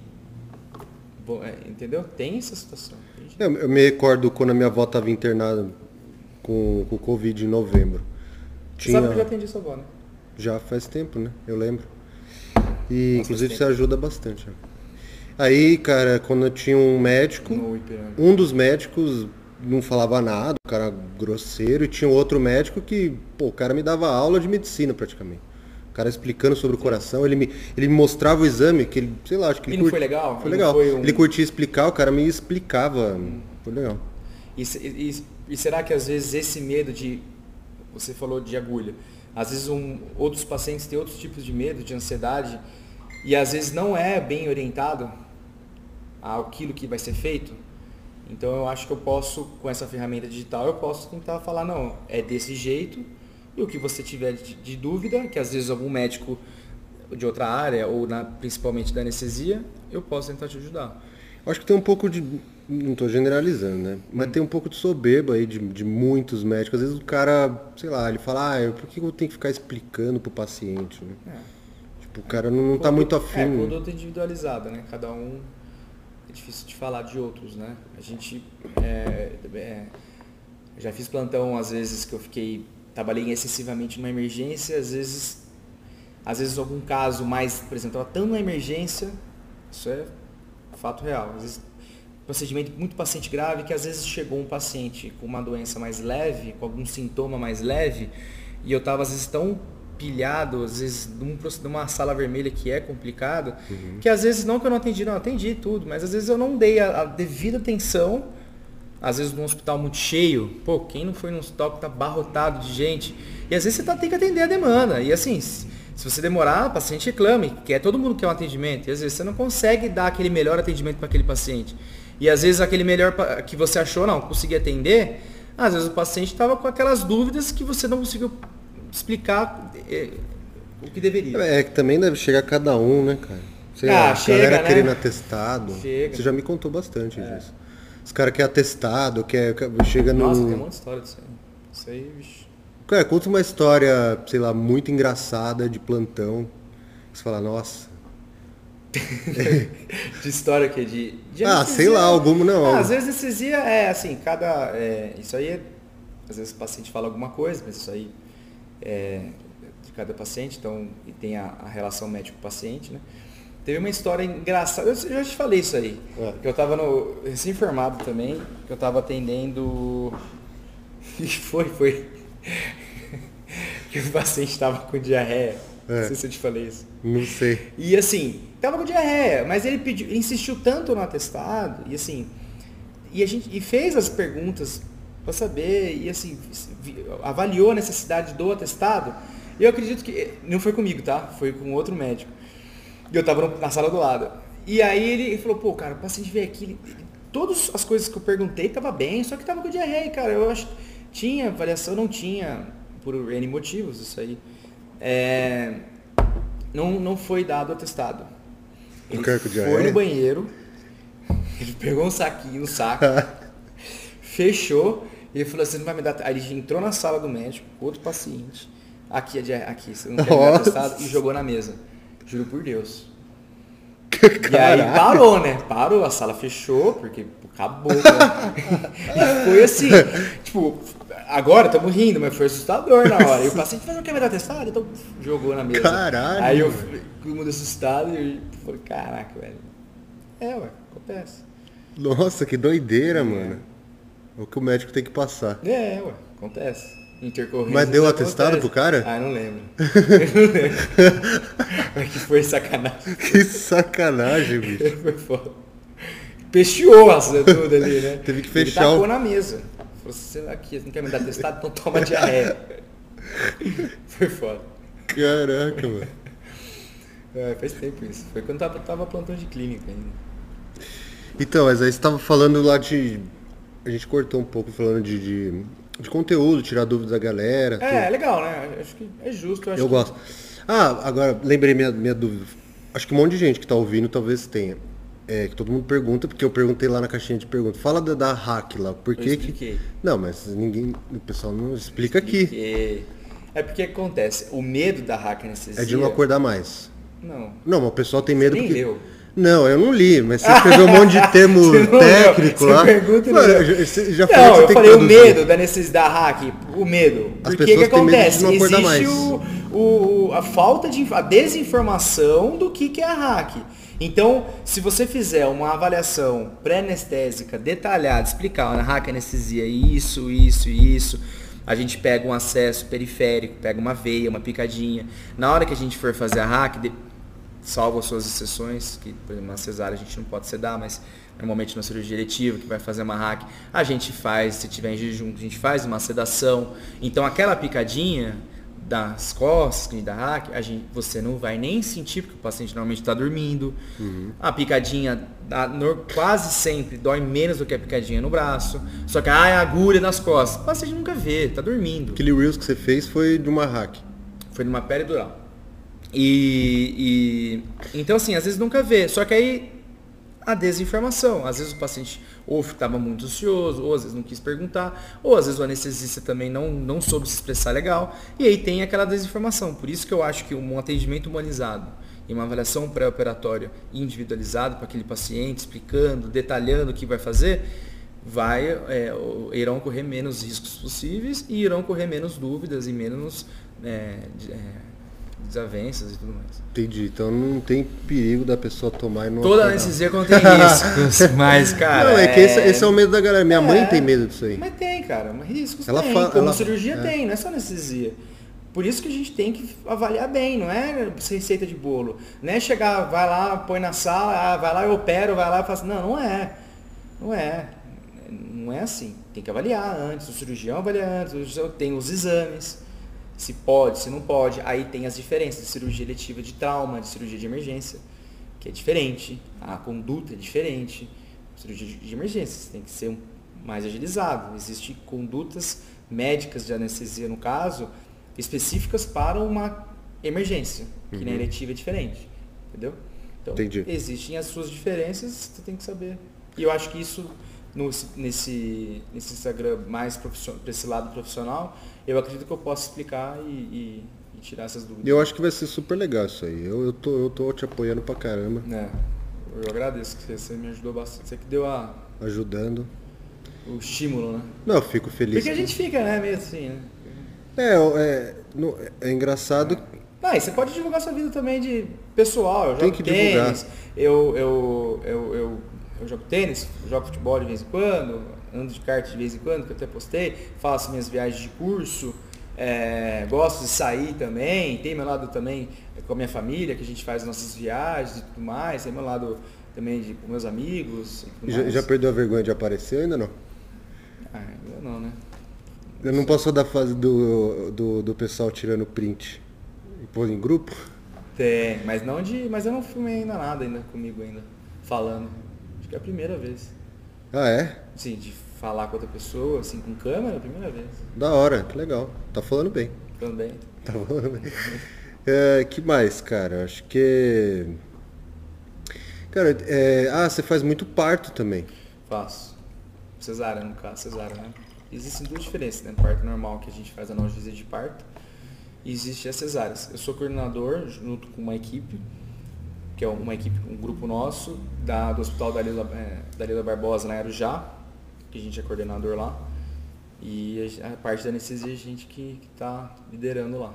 É, entendeu? Tem essa situação. Eu, eu, me recordo quando a minha avó estava internada com, com Covid em novembro. Tinha... Você sabe que eu já atendi sua avó, né? Já faz tempo, né? Eu lembro. E Nossa, inclusive você ajuda bastante. Aí, cara, quando eu tinha um médico, um dos médicos não falava nada, o cara grosseiro, e tinha outro médico que, pô, o cara me dava aula de medicina praticamente. O cara explicando sobre o coração, ele me, ele me mostrava o exame, que ele, sei lá, acho que ele. Curti... foi legal? Foi legal. Foi um... Ele curtia explicar, o cara me explicava. Hum. Foi legal. E, e, e, será que às vezes esse medo de. Você falou de agulha. Às vezes um, outros pacientes têm outros tipos de medo, de ansiedade, e às vezes não é bem orientado aquilo que vai ser feito. Então eu acho que eu posso, com essa ferramenta digital, eu posso tentar falar, não, é desse jeito, e o que você tiver de, de dúvida, que às vezes algum médico de outra área, ou na, principalmente da anestesia, eu posso tentar te ajudar. Eu acho que tem um pouco de. Não estou generalizando, né? Mas hum. tem um pouco de soberba aí de, de muitos médicos. Às vezes o cara, sei lá, ele fala, ah, por que eu tenho que ficar explicando pro paciente? Né? É. Tipo, o cara não, não tá muito afim. É, produto individualizado, né? Cada um é difícil de falar de outros, né? A gente é, é, já fiz plantão às vezes que eu fiquei trabalhei excessivamente numa emergência, às vezes às vezes algum caso mais, por exemplo, estava tão na emergência, isso é fato real. Às vezes procedimento muito paciente grave, que às vezes chegou um paciente com uma doença mais leve, com algum sintoma mais leve, e eu estava às vezes tão pilhado, às vezes numa sala vermelha que é complicado, uhum. que às vezes não que eu não atendi, não, atendi tudo, mas às vezes eu não dei a, a devida atenção, às vezes num hospital muito cheio, pô, quem não foi num hospital que tá barrotado de gente, e às vezes você tá, tem que atender a demanda, e assim, se você demorar, o paciente reclame, que é todo mundo quer um atendimento. E às vezes você não consegue dar aquele melhor atendimento para aquele paciente. E às vezes aquele melhor que você achou, não, consegui atender, às vezes o paciente estava com aquelas dúvidas que você não conseguiu explicar é, o que deveria. É que também deve chegar cada um, né, cara? Sei ah, lá, chega, galera né? querendo atestado. Chega. Você já me contou bastante é. disso. Os caras querem atestado, quer, chega no. Nossa, tem um de história disso aí. Isso aí, bicho. Cara, conta uma história, sei lá, muito engraçada de plantão. Você fala, nossa. de história que de, de Ah, sei lá, algum não. Ah, às vezes anestesia é assim, cada. É, isso aí é, Às vezes o paciente fala alguma coisa, mas isso aí é de cada paciente, então, e tem a, a relação médico-paciente, né? Teve uma história engraçada, eu já te falei isso aí, é. que eu estava no recém-formado também, que eu estava atendendo. E foi, foi que o paciente estava com diarreia. É. Não sei se eu te falei isso. Não sei. E assim, tava com diarreia, mas ele pediu, insistiu tanto no atestado, e assim, e a gente e fez as perguntas para saber, e assim, avaliou a necessidade do atestado. E eu acredito que. Não foi comigo, tá? Foi com outro médico. E eu tava na sala do lado. E aí ele, falou, pô, cara, o paciente veio aqui, ele, todas as coisas que eu perguntei tava bem, só que tava com diarreia, cara. Eu acho. Tinha avaliação, não tinha, por N motivos, isso aí. É, não, não foi dado atestado. Ele foi no banheiro, ele pegou um saquinho, um saco, fechou, ele falou assim, não vai me dar. Aí ele entrou na sala do médico, outro paciente, aqui, aqui, você não quer me dar atestado, e jogou na mesa. Juro por Deus. Caraca. E aí parou, né? Parou, a sala fechou, porque acabou. Né? e foi assim, tipo, agora estamos rindo, mas foi assustador na hora. E o paciente falou, não quer me dar testado? Então jogou na mesa. Caralho. Aí eu todo mundo assustado e eu falei, caraca, velho. É, ué, acontece. Nossa, que doideira, é. mano. O que o médico tem que passar. É, ué, acontece. Intercorrência. Mas deu atestado acontece. pro cara? Ah, não lembro. Eu não lembro. Mas que foi sacanagem. Que sacanagem, bicho. foi foda. Peixeou as tudo ali, né? Teve que fechar. Ele tacou o... na mesa. Falou assim, aqui, você não quer me dar testado? Então toma diarreia. foi foda. Caraca, mano. É, faz tempo isso. Foi quando tava, tava plantando de clínica ainda. Então, mas aí você tava falando lá de. A gente cortou um pouco falando de, de, de conteúdo, tirar dúvidas da galera. É, é legal, né? Acho que é justo. Eu, eu que... gosto. Ah, agora lembrei minha, minha dúvida. Acho que um monte de gente que tá ouvindo talvez tenha. É, que todo mundo pergunta, porque eu perguntei lá na caixinha de perguntas. Fala da, da hack lá, por que que... Não, mas ninguém, o pessoal não explica aqui. É porque acontece, o medo da hack anestesia... É de não acordar mais. Não. Não, mas o pessoal tem medo Você porque... leu. Não, eu não li, mas você escreveu um monte de termo técnico lá. Pergunta, Mano, já, já não, eu falei o medo da necessidade da hack, o medo. As Porque que acontece? Existe. O, o, a falta de a desinformação do que, que é a hack. Então, se você fizer uma avaliação pré-anestésica detalhada, explicar na hack anestesia isso, isso isso, a gente pega um acesso periférico, pega uma veia, uma picadinha. Na hora que a gente for fazer a hack, salvo as suas exceções, que por exemplo, na cesárea a gente não pode sedar, mas normalmente na cirurgia eletiva, que vai fazer uma hack, a gente faz, se tiver em jejum, a gente faz uma sedação. Então aquela picadinha, das costas, da hack, a gente, você não vai nem sentir, porque o paciente normalmente está dormindo. Uhum. A picadinha a, no, quase sempre dói menos do que a picadinha no braço. Só que ah, é a agulha nas costas. O paciente nunca vê, está dormindo. Aquele Reels que você fez foi de uma hack. Foi de uma pele dural. E, e então assim, às vezes nunca vê. Só que aí a desinformação. Às vezes o paciente ou estava muito ansioso, ou às vezes não quis perguntar, ou às vezes o anestesista também não, não soube se expressar legal, e aí tem aquela desinformação. Por isso que eu acho que um atendimento humanizado e uma avaliação pré-operatória individualizada para aquele paciente, explicando, detalhando o que vai fazer, vai, é, irão correr menos riscos possíveis e irão correr menos dúvidas e menos é, é, desavenças e tudo mais. Entendi. Então não tem perigo da pessoa tomar e não. Toda acordar. anestesia contém riscos, mas, cara. não, é que esse, esse é o medo da galera. Minha mãe É. tem medo disso aí. Mas tem, cara, mas riscos Ela tem. fala- Como ela- cirurgia é. tem, não é só anestesia. Por isso que a gente tem que avaliar bem, não é receita de bolo. Não é chegar, vai lá, põe na sala, ah, vai lá, eu opero, vai lá e faz. Não, não é. Não é. Não é assim. Tem que avaliar antes, o cirurgião avalia antes, tem os exames, se pode, se não pode. Aí tem as diferenças de cirurgia eletiva de trauma, de cirurgia de emergência, que é diferente, a conduta é diferente. Cirurgia de- emergência, tem que ser mais agilizado. Existem condutas médicas de anestesia, no caso, específicas para uma emergência, que na eletiva é diferente. Entendeu? Então, Entendi. existem as suas diferenças, você tem que saber. E eu acho que isso, no- nesse, nesse Instagram mais profissional, para esse lado profissional, eu acredito que eu posso explicar e, e- e tirar essas dúvidas. Eu acho que vai ser super legal isso aí. Eu, eu, tô, eu tô te apoiando pra caramba, É, eu agradeço que você me ajudou bastante. Você que deu a, ajudando. o estímulo, né? Não, eu fico feliz. Porque a gente fica, né, meio assim, né? É, é, no- é engraçado. Ah, e você pode divulgar sua vida também de pessoal. Eu Tem jogo que divulgar. tênis, eu, eu, eu, eu, eu jogo tênis, jogo futebol de vez em quando, ando de kart de vez em quando, que eu até postei, faço minhas viagens de curso, é, gosto de sair também, tem meu lado também com a minha família, que a gente faz nossas viagens e tudo mais, tem meu lado também de, com meus amigos Já, já perdeu a vergonha de aparecer ainda não? Ah, ainda não, né? Eu não passou da fase do, do, do pessoal tirando print e pôr em grupo? Tem, mas não de. Mas eu não filmei ainda nada ainda comigo ainda. Falando. Acho que é a primeira vez. Ah, é? Assim, de falar com outra pessoa, assim, com câmera, a primeira vez. Da hora, que legal. Tá falando bem. Também. Tá falando bem. É, que mais, cara? Acho que. Cara, é, ah, você faz muito parto também. Faço. Cesárea, no caso, cesárea, né? Existem duas diferenças, né? Parto normal, que a gente faz analgesia de parto, e existe as cesáreas. Eu sou coordenador, junto com uma equipe, que é uma equipe, um grupo nosso, da, do Hospital Dalila, é, Dalila Barbosa, na Arujá, que a gente é coordenador lá. E a, a parte da anestesia a gente que está liderando lá.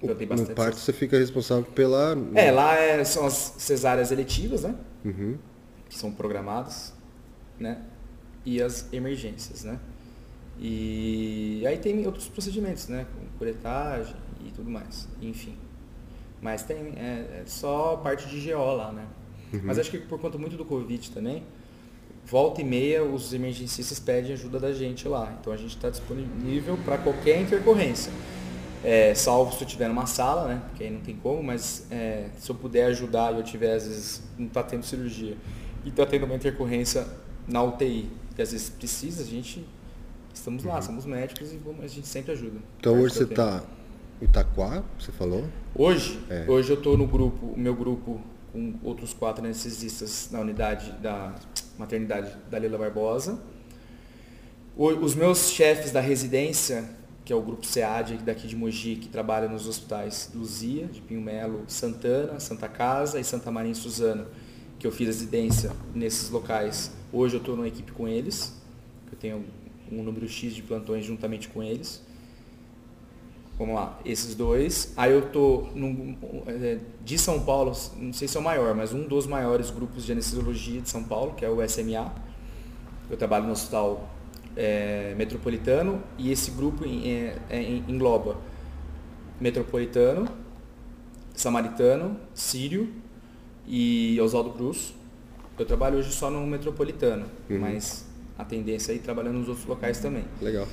Então tem bastante parto ces- você fica responsável pela. É, lá é- são as cesáreas eletivas, né? Uhum. que são programadas, né? E as emergências, né? E aí tem outros procedimentos, né? Com curetagem e tudo mais, enfim. Mas tem é, é só parte de GO lá, né? Mas acho que por conta muito do Covid também, volta e meia os emergencistas pedem ajuda da gente lá. Então a gente está disponível para qualquer intercorrência. É, salvo se eu estiver numa sala, né? Porque aí não tem como, mas é, se eu puder ajudar e eu tiver, às vezes, não está tendo cirurgia e está tendo uma intercorrência na UTI, que às vezes precisa, a gente estamos lá, somos médicos e a gente sempre ajuda. Então hoje você tá em Itaquá, você falou? Hoje, É. hoje eu estou no grupo, o meu grupo com outros quatro anestesistas na unidade da maternidade da Lila Barbosa. O- os meus chefes da residência, que é o grupo SEAD daqui de Mogi, que trabalha nos hospitais Luzia, de Pinho Melo, Santana, Santa Casa e Santa Maria em Suzano, que eu fiz residência nesses locais. Hoje eu estou numa equipe com eles, eu tenho um número X de plantões juntamente com eles. Vamos lá, esses dois. Aí eu tô num, é, de São Paulo, não sei se é o maior, mas um dos maiores grupos de anestesiologia de São Paulo, que é o SMA. Eu trabalho no hospital é, metropolitano e esse grupo em- é, é, em- engloba metropolitano, samaritano, sírio e Oswaldo Cruz. Eu trabalho hoje só no metropolitano, mas a tendência é ir trabalhando nos outros locais também. Legal.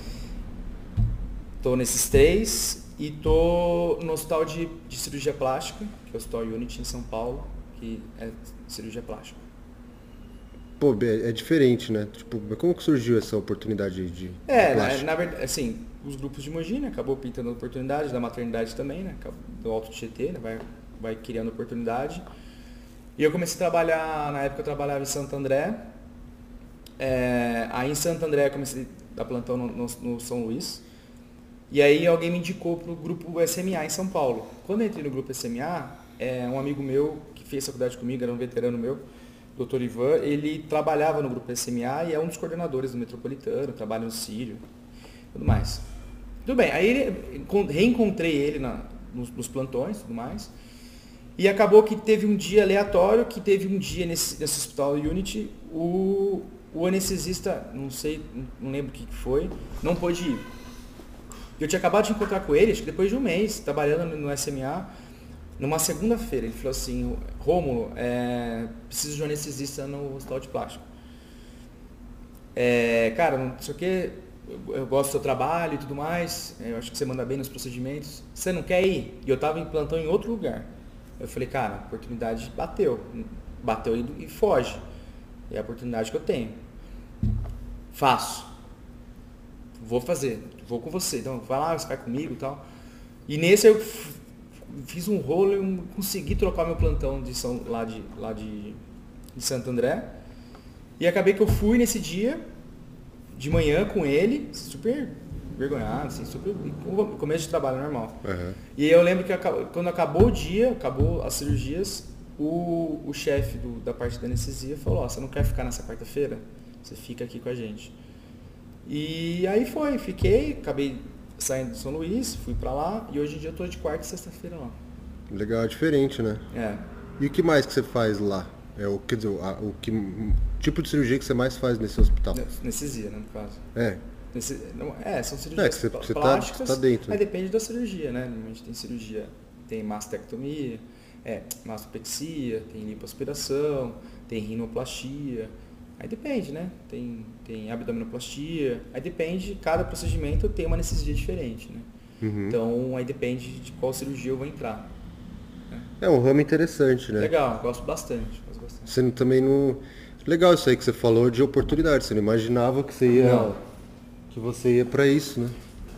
Tô nesses três e tô no hospital de, de cirurgia plástica, que é o Hospital Unity em São Paulo, que é cirurgia plástica. Pô, é é diferente, né? Tipo, como que surgiu essa oportunidade de É, na, na verdade, assim, os grupos de Mogi, né, acabou pintando oportunidade, da maternidade também, né, do Alto Tietê, né, vai, vai criando oportunidade. E eu comecei a trabalhar, na época eu trabalhava em Santo André, é, aí em Santo André eu comecei a dar plantão no, no- no São Luís, e aí alguém me indicou para o grupo SMA em São Paulo. Quando eu entrei no grupo SMA, é, um amigo meu que fez faculdade comigo, era um veterano meu, Dr. Ivan, ele trabalhava no grupo SMA e é um dos coordenadores do Metropolitano, trabalha no Sírio, tudo mais. Tudo bem, aí ele, encon- reencontrei ele na- nos, nos plantões tudo mais. E acabou que teve um dia aleatório, que teve um dia nesse, nesse hospital Unity, o, o anestesista, não sei, não lembro o que foi, não pôde ir. Eu tinha acabado de encontrar com ele, acho que depois de um mês, trabalhando no SMA, numa segunda-feira. Ele falou assim, Rômulo, é, preciso de um anestesista no hospital de plástico. É, cara, não sei o que, eu, gosto do seu trabalho e tudo mais, é, eu acho que você manda bem nos procedimentos. Você não quer ir? E eu estava em plantão em outro lugar. Eu falei, cara, a oportunidade bateu. Bateu e, e foge. É a oportunidade que eu tenho. Faço. Vou fazer. Vou com você. Então, vai lá, você vai comigo e tal. E nesse eu fiz um rolo e consegui trocar meu plantão de São, lá, de, lá de, de Santo André. E acabei que eu fui nesse dia, de manhã com ele, super vergonhado, assim, super. começo de trabalho normal. Uhum. E eu lembro que quando acabou o dia, acabou as cirurgias, o, o chefe da parte da anestesia falou, ó, oh, você não quer ficar nessa quarta-feira? Você fica aqui com a gente. E aí foi, fiquei, acabei saindo de São Luís, fui para lá e hoje em dia eu tô de quarta e sexta-feira lá. Legal, é diferente, né? É. E o que mais que você faz lá? É o, quer dizer, o, o que tipo de cirurgia que você mais faz nesse hospital? Anestesia, né, no caso. É. Nesse, não, é, são cirurgias é, que você, você tá- plásticas. Tá, tá dentro. Aí depende da cirurgia, né? Normalmente tem cirurgia, tem mastectomia, é, mastopexia, tem lipoaspiração, tem rinoplastia. Aí depende, né? Tem, tem abdominoplastia. Aí depende, cada procedimento tem uma anestesia diferente, né? Uhum. Então aí depende de qual cirurgia eu vou entrar. Né? É um ramo interessante, né? Legal, gosto bastante, gosto bastante. Você também não. Legal isso aí que você falou de oportunidade. Você não imaginava que você ia. Não que você ia para isso, né?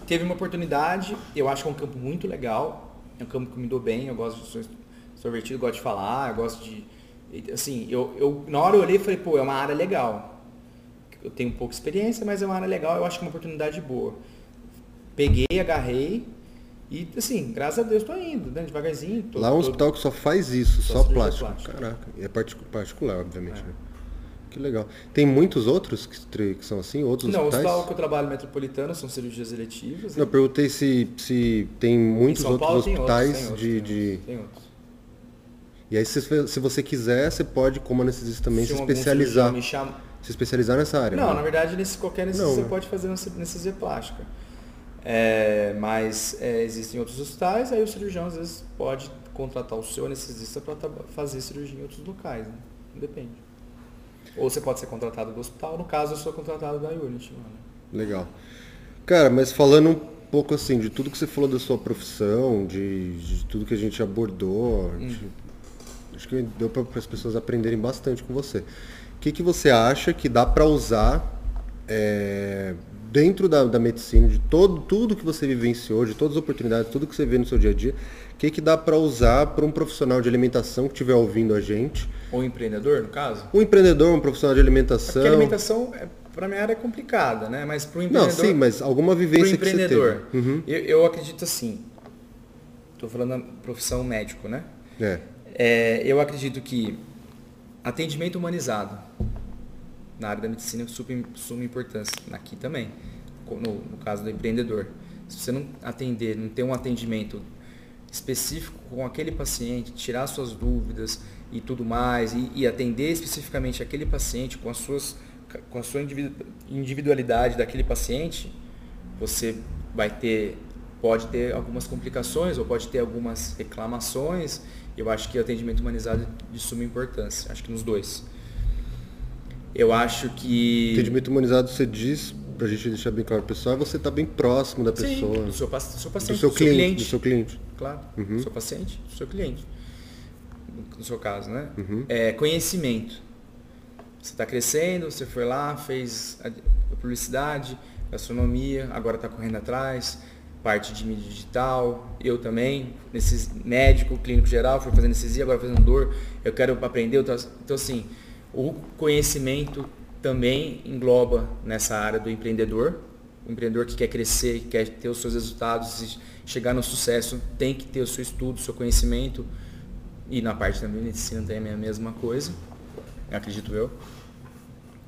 Teve uma oportunidade, eu acho que é um campo muito legal, é um campo que me dou bem, eu gosto de sou extrovertido, gosto de falar, eu gosto de assim, eu, eu na hora eu olhei e falei, pô, é uma área legal. Eu tenho pouca experiência, mas é uma área legal, eu acho que é uma oportunidade boa. Peguei, agarrei e assim, graças a Deus estou indo, né, devagarzinho. Tô, Lá é um hospital que só faz isso, só, só plástico. plástico. Caraca, e é particular, obviamente, é. né? Que legal. Tem muitos outros que, que são assim, outros Não, hospitais? O hospital que eu trabalho metropolitano são cirurgias eletivas. Não, eu perguntei se, se tem muitos outros hospitais outros, tem outros, de... Tem, tem outros. E aí, se, se você quiser, você pode, como anestesista também, se, se especializar. Me chama... Se especializar nessa área. Não, né? na verdade, nesse, qualquer anestesia você né? pode fazer anestesia plástica. É, mas é, existem outros hospitais, aí o cirurgião às vezes pode contratar o seu anestesista para fazer cirurgia em outros locais. Né? Depende. Ou você pode ser contratado do hospital, no caso eu sou contratado da Unity. Mano. Legal. Cara, mas falando um pouco assim, de tudo que você falou da sua profissão, de, de tudo que a gente abordou, hum. de, acho que deu para as pessoas aprenderem bastante com você. O que, que você acha que dá para usar é, dentro da, da medicina, de todo, tudo que você vivenciou, de todas as oportunidades, tudo que você vê no seu dia a dia, o que, que dá para usar para um profissional de alimentação que estiver ouvindo a gente? Ou um empreendedor, no caso? Um empreendedor, um profissional de alimentação. Porque alimentação, é, para minha área, é complicada, né? Mas para o empreendedor... Não, sim, mas alguma vivência empreendedor, que você teve. Uhum. Eu, eu acredito assim, estou falando da profissão médico, né? É. é. Eu acredito que atendimento humanizado na área da medicina super suma importância. Aqui também, no, no caso do empreendedor. Se você não atender, não ter um atendimento específico com aquele paciente, tirar suas dúvidas e tudo mais, e, e, atender especificamente aquele paciente com, as suas, com a sua individualidade daquele paciente, você vai ter, pode ter algumas complicações ou pode ter algumas reclamações. Eu acho que o atendimento humanizado é de suma importância, acho que nos dois. Eu acho que. Atendimento humanizado, você diz para a gente deixar bem claro pessoal, é você está bem próximo da pessoa. Sim, do seu, do seu paciente, do seu, cliente, cliente. Do seu cliente. Claro, uhum. do seu paciente, do seu cliente. No seu caso, né? Uhum. É, conhecimento. Você está crescendo, você foi lá, fez a publicidade, gastronomia, agora está correndo atrás, parte de mídia digital, eu também, nesse médico, clínico geral, foi fazendo anestesia, agora fazendo dor, eu quero aprender. Então, assim, o conhecimento também engloba nessa área do empreendedor. O empreendedor que quer crescer, que quer ter os seus resultados chegar no sucesso, tem que ter o seu estudo, o seu conhecimento. E na parte da medicina também é a mesma coisa, acredito eu.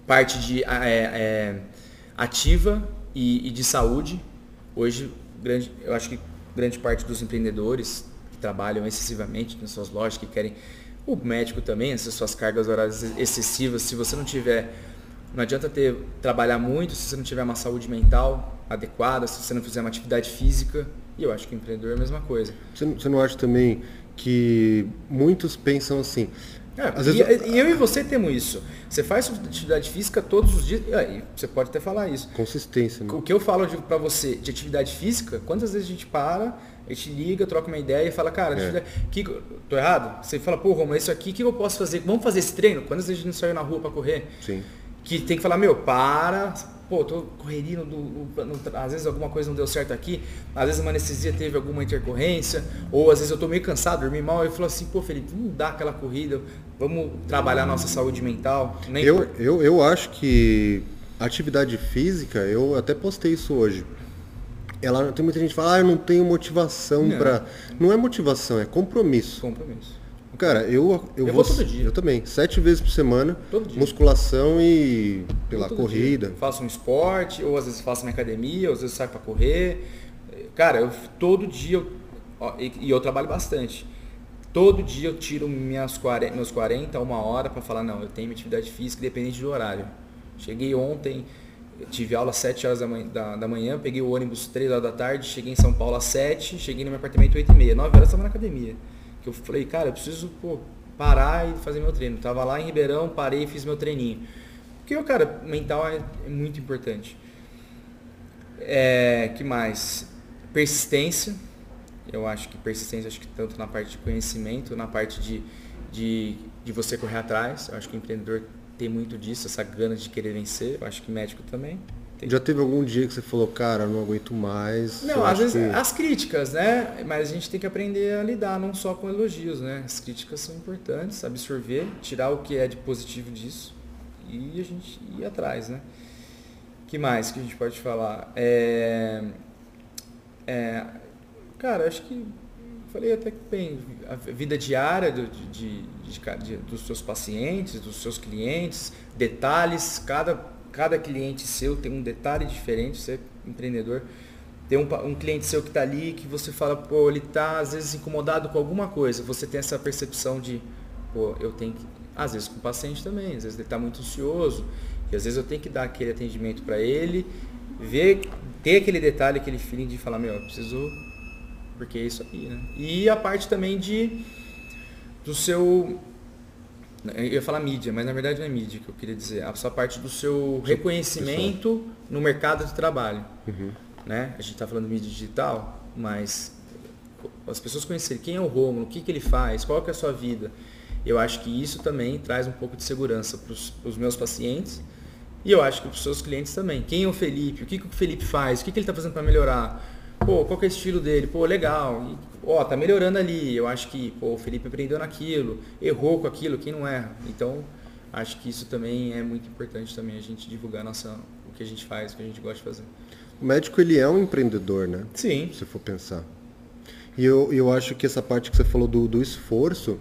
Parte de é, é, ativa e, e, de saúde. Hoje, grande, eu acho que grande parte dos empreendedores que trabalham excessivamente nas suas lojas, que querem o médico também, essas suas cargas horárias excessivas, se você não tiver não adianta ter trabalhar muito se você não tiver uma saúde mental adequada, se você não fizer uma atividade física. E eu acho que o empreendedor é a mesma coisa. Você, você não acha também que muitos pensam assim? É, Às e, vezes... e eu e você temos isso. Você faz atividade física todos os dias. E você pode até falar isso. Consistência. Né? O que eu falo para você de atividade física, quantas vezes a gente para, a gente liga, troca uma ideia e fala, cara, é. que, tô errado? Você fala, pô, Roma, isso aqui, o que eu posso fazer? Vamos fazer esse treino? Quantas vezes a gente saiu na rua para correr? Sim que tem que falar, meu, para, pô, tô correria, no, no, no, às vezes alguma coisa não deu certo aqui, às vezes uma anestesia teve alguma intercorrência, ou às vezes eu tô meio cansado, dormi mal, e falo assim, pô, Felipe, vamos dar aquela corrida, vamos trabalhar nossa saúde mental. Nem eu, por... eu, eu acho que atividade física, eu até postei isso hoje. Ela tem muita gente que fala, ah, eu não tenho motivação para. Não é motivação, é compromisso. Compromisso. Cara, eu, eu, eu vou, todo dia. Eu também. Sete vezes por semana. Musculação e pela corrida. Dia. Faço um esporte, ou às vezes faço minha academia, ou às vezes saio para correr. Cara, eu todo dia, eu, ó, e, e, eu trabalho bastante. Todo dia eu tiro minhas 40, meus 40, uma hora para falar, não, eu tenho atividade física independente do horário. Cheguei ontem, tive aula às 7 horas da manhã, da, da manhã, peguei o ônibus 3 horas da tarde, cheguei em São Paulo às 7, cheguei no meu apartamento 8 e meia. 9 horas eu estava na academia que eu falei, cara, eu preciso pô, parar e fazer meu treino. Tava lá em Ribeirão, parei e fiz meu treininho. Porque cara, mental é, é muito importante. É, que mais? Persistência. Eu acho que persistência, acho que tanto na parte de conhecimento, na parte de, de, de você correr atrás. Eu acho que o empreendedor tem muito disso, essa gana de querer vencer. Eu acho que médico também. Tem... Já teve algum dia que você falou, cara, não aguento mais? Não, às vezes que... as críticas, né? Mas a gente tem que aprender a lidar não só com elogios, né? As críticas são importantes, absorver, tirar o que é de positivo disso e a gente ir atrás, né? que mais que a gente pode falar? É, é, cara, acho que falei até que bem, a vida diária do, de, de, de, dos seus pacientes, dos seus clientes, detalhes, cada cada cliente seu tem um detalhe diferente, você é empreendedor. Tem um, um cliente seu que está ali que você fala, pô, ele está às vezes incomodado com alguma coisa. Você tem essa percepção de, pô, eu tenho que. Às vezes com o paciente também, às vezes ele está muito ansioso. E às vezes eu tenho que dar aquele atendimento para ele, ver, ter aquele detalhe, aquele feeling de falar, meu, eu preciso. Porque é isso aí, né? E a parte também de do seu eu ia falar mídia, mas na verdade não é mídia que eu queria dizer. A sua parte do seu reconhecimento no mercado de trabalho. Uhum. Né? A gente está falando de mídia digital, mas as pessoas conhecerem quem é o Romulo, o que, que ele faz, qual que é a sua vida. Eu acho que isso também traz um pouco de segurança para os meus pacientes e eu acho que para os seus clientes também. Quem é o Felipe? O que, que o Felipe faz? O que, que ele está fazendo para melhorar? Pô, qual que é o estilo dele? Pô, legal. E ó, tá melhorando ali. Eu acho que, pô, o Felipe aprendeu naquilo, errou com aquilo, quem não erra. Então, acho que isso também é muito importante também a gente divulgar nossa, o que a gente faz, o que a gente gosta de fazer. O médico ele é um empreendedor, né? Sim. Se for pensar. E eu, eu acho que essa parte que você falou do, do esforço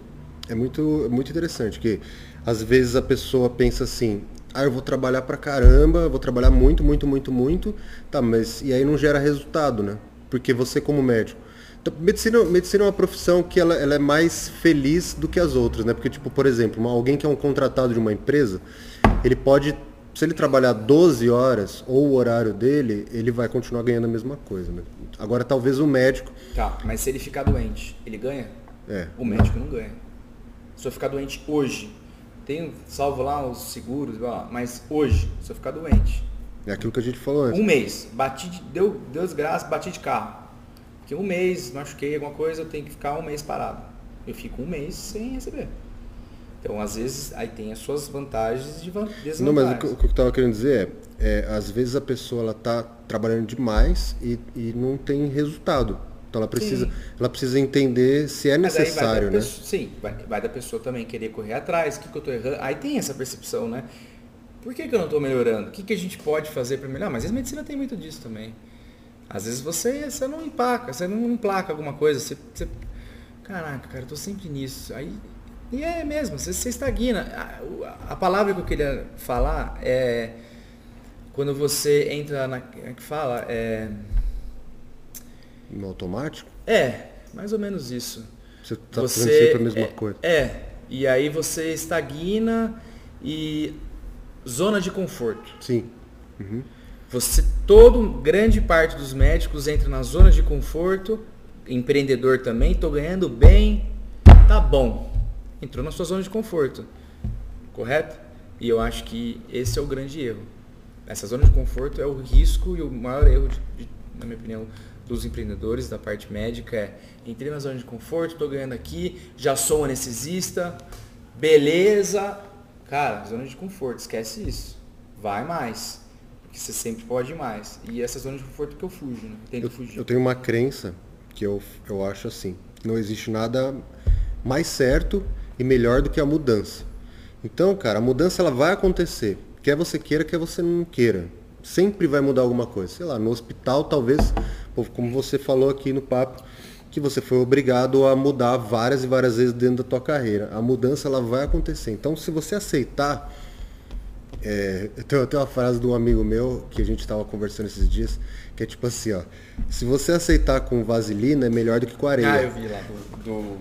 é muito, muito interessante, que às vezes a pessoa pensa assim, ah, eu vou trabalhar pra caramba, vou trabalhar muito, muito, muito, muito, tá, mas e aí não gera resultado, né? Porque você como médico, então, medicina, medicina é uma profissão que ela, ela, é mais feliz do que as outras, né? Porque, tipo, por exemplo, uma, alguém que é um contratado de uma empresa, ele pode, se ele trabalhar 12 horas ou o horário dele, ele vai continuar ganhando a mesma coisa, né? Agora, talvez o médico... Tá, mas se ele ficar doente, ele ganha? É. O médico não ganha. Se eu ficar doente hoje, tem salvo lá os seguros, mas hoje, se eu ficar doente... É aquilo que a gente falou antes. Um mês, bati de, deu, deu desgraça, bati de carro que um mês, machuquei alguma coisa, eu tenho que ficar um mês parado. Eu fico um mês sem receber. Então, às vezes, aí tem as suas vantagens e desvantagens. Não, mas o que eu estava querendo dizer é, é, às vezes a pessoa ela está trabalhando demais e, e não tem resultado. Então ela precisa, ela precisa entender se é necessário, né? Pessoa, sim, vai, vai, da pessoa também querer correr atrás, o que, que eu estou errando. Aí tem essa percepção, né? Por que, que eu não estou melhorando? O que, que a gente pode fazer para melhorar? Mas a medicina tem muito disso também. Às vezes você, você não empaca, você não emplaca alguma coisa, você, você caraca, cara, eu tô sempre nisso. Aí, e é mesmo, você, você estagna. A, a, palavra que eu queria falar é quando você entra na. É que fala? É, no automático? É, mais ou menos isso. Você tá você, fazendo sempre a mesma é, coisa. É, e aí você estagna e zona de conforto. Sim. Uhum. Você, todo, grande parte dos médicos entra na zona de conforto, empreendedor também, estou ganhando bem, tá bom. Entrou na sua zona de conforto, correto? E eu acho que esse é o grande erro. Essa zona de conforto é o risco e o maior erro, de, de, na minha opinião, dos empreendedores da parte médica é entrei na zona de conforto, estou ganhando aqui, já sou anestesista, beleza. Cara, zona de conforto, esquece isso. Vai mais. Porque você sempre pode ir mais. E essa zona de conforto que eu fujo, né? Tento eu, fugir. Eu tenho uma crença que eu, eu acho assim. Não existe nada mais certo e melhor do que a mudança. Então, cara, a mudança ela vai acontecer. Quer você queira, quer você não queira. Sempre vai mudar alguma coisa. Sei lá, no hospital talvez, como você falou aqui no papo, que você foi obrigado a mudar várias e várias vezes dentro da tua carreira. A mudança ela vai acontecer. Então, se você aceitar, é, eu tenho até uma frase de um amigo meu que a gente estava conversando esses dias, que é tipo assim, ó, se você aceitar com vaselina é melhor do que com areia. Ah, eu vi lá do, do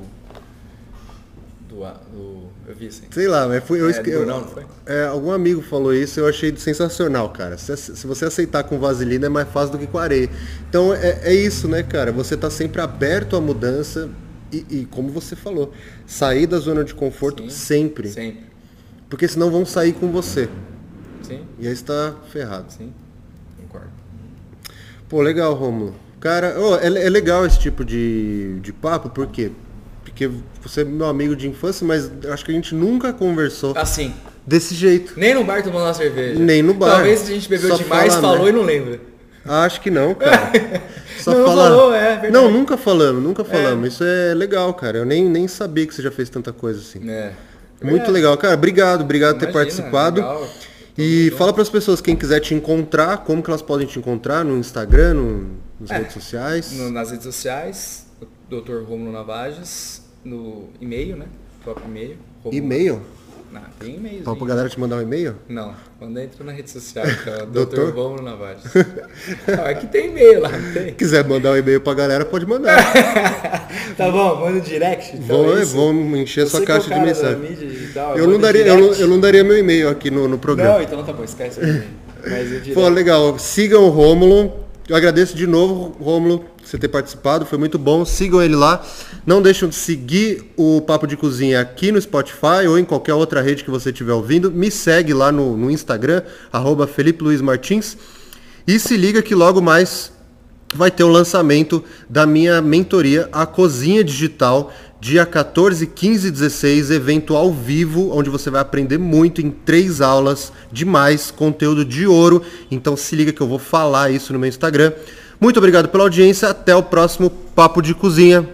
do, do, eu vi assim. Sei lá, mas foi eu, é, eu, não, não foi? É, algum amigo falou isso, eu achei sensacional, cara. Se, se, você aceitar com vaselina é mais fácil do que com areia. Então é, é isso, né, cara? Você tá sempre aberto à mudança e, e, como você falou, sair da zona de conforto Sim, sempre. Sempre. Porque senão vão sair com você. Sim. E aí está ferrado. Sim, concordo. Pô, legal, Romulo. Cara, oh, é, é legal esse tipo de, de papo, por quê? Porque você é meu amigo de infância, mas acho que a gente nunca conversou assim. desse jeito. Nem no bar tomando uma cerveja. Nem no bar. Talvez a gente bebeu Só demais, fala, falou né? e não lembra. Acho que não, cara. Só não, fala... falou, é verdade. Não, nunca falamos, nunca falamos. É. Isso é legal, cara. Eu nem, nem sabia que você já fez tanta coisa assim. É. Muito é. legal, cara. Obrigado, obrigado por ter participado. Legal. E fala para as pessoas, quem quiser te encontrar, como que elas podem te encontrar no Instagram, no, nas é, redes sociais? No, nas redes sociais, Dr. Romulo Navages, no e-mail, né? Próprio e-mail. E-mail? Não, tem e-mail. Pra, pra galera te mandar um e-mail? Não, manda entra na rede social, então, Dr. Romulo Navares. é que tem e-mail lá, tem? Quiser mandar um e-mail pra galera, pode mandar. tá bom, manda direct. Então vou, é vou encher Você sua caixa de mensagem. Tal, eu, não daria, eu, não, eu não daria meu e-mail aqui no, no programa. Não, então tá bom, esquece o e-mail. Pô, legal. Sigam o Rômulo. Eu agradeço de novo, Rômulo, você ter participado, foi muito bom. Sigam ele lá. Não deixem de seguir o Papo de Cozinha aqui no Spotify ou em qualquer outra rede que você estiver ouvindo. Me segue lá no, no Instagram, arroba Felipe Luiz Martins. E se liga que logo mais vai ter o lançamento da minha mentoria, a Cozinha Digital, dia 14, 15 e 16, evento ao vivo, onde você vai aprender muito em três aulas demais, conteúdo de ouro. Então se liga que eu vou falar isso no meu Instagram. Muito obrigado pela audiência, até o próximo Papo de Cozinha.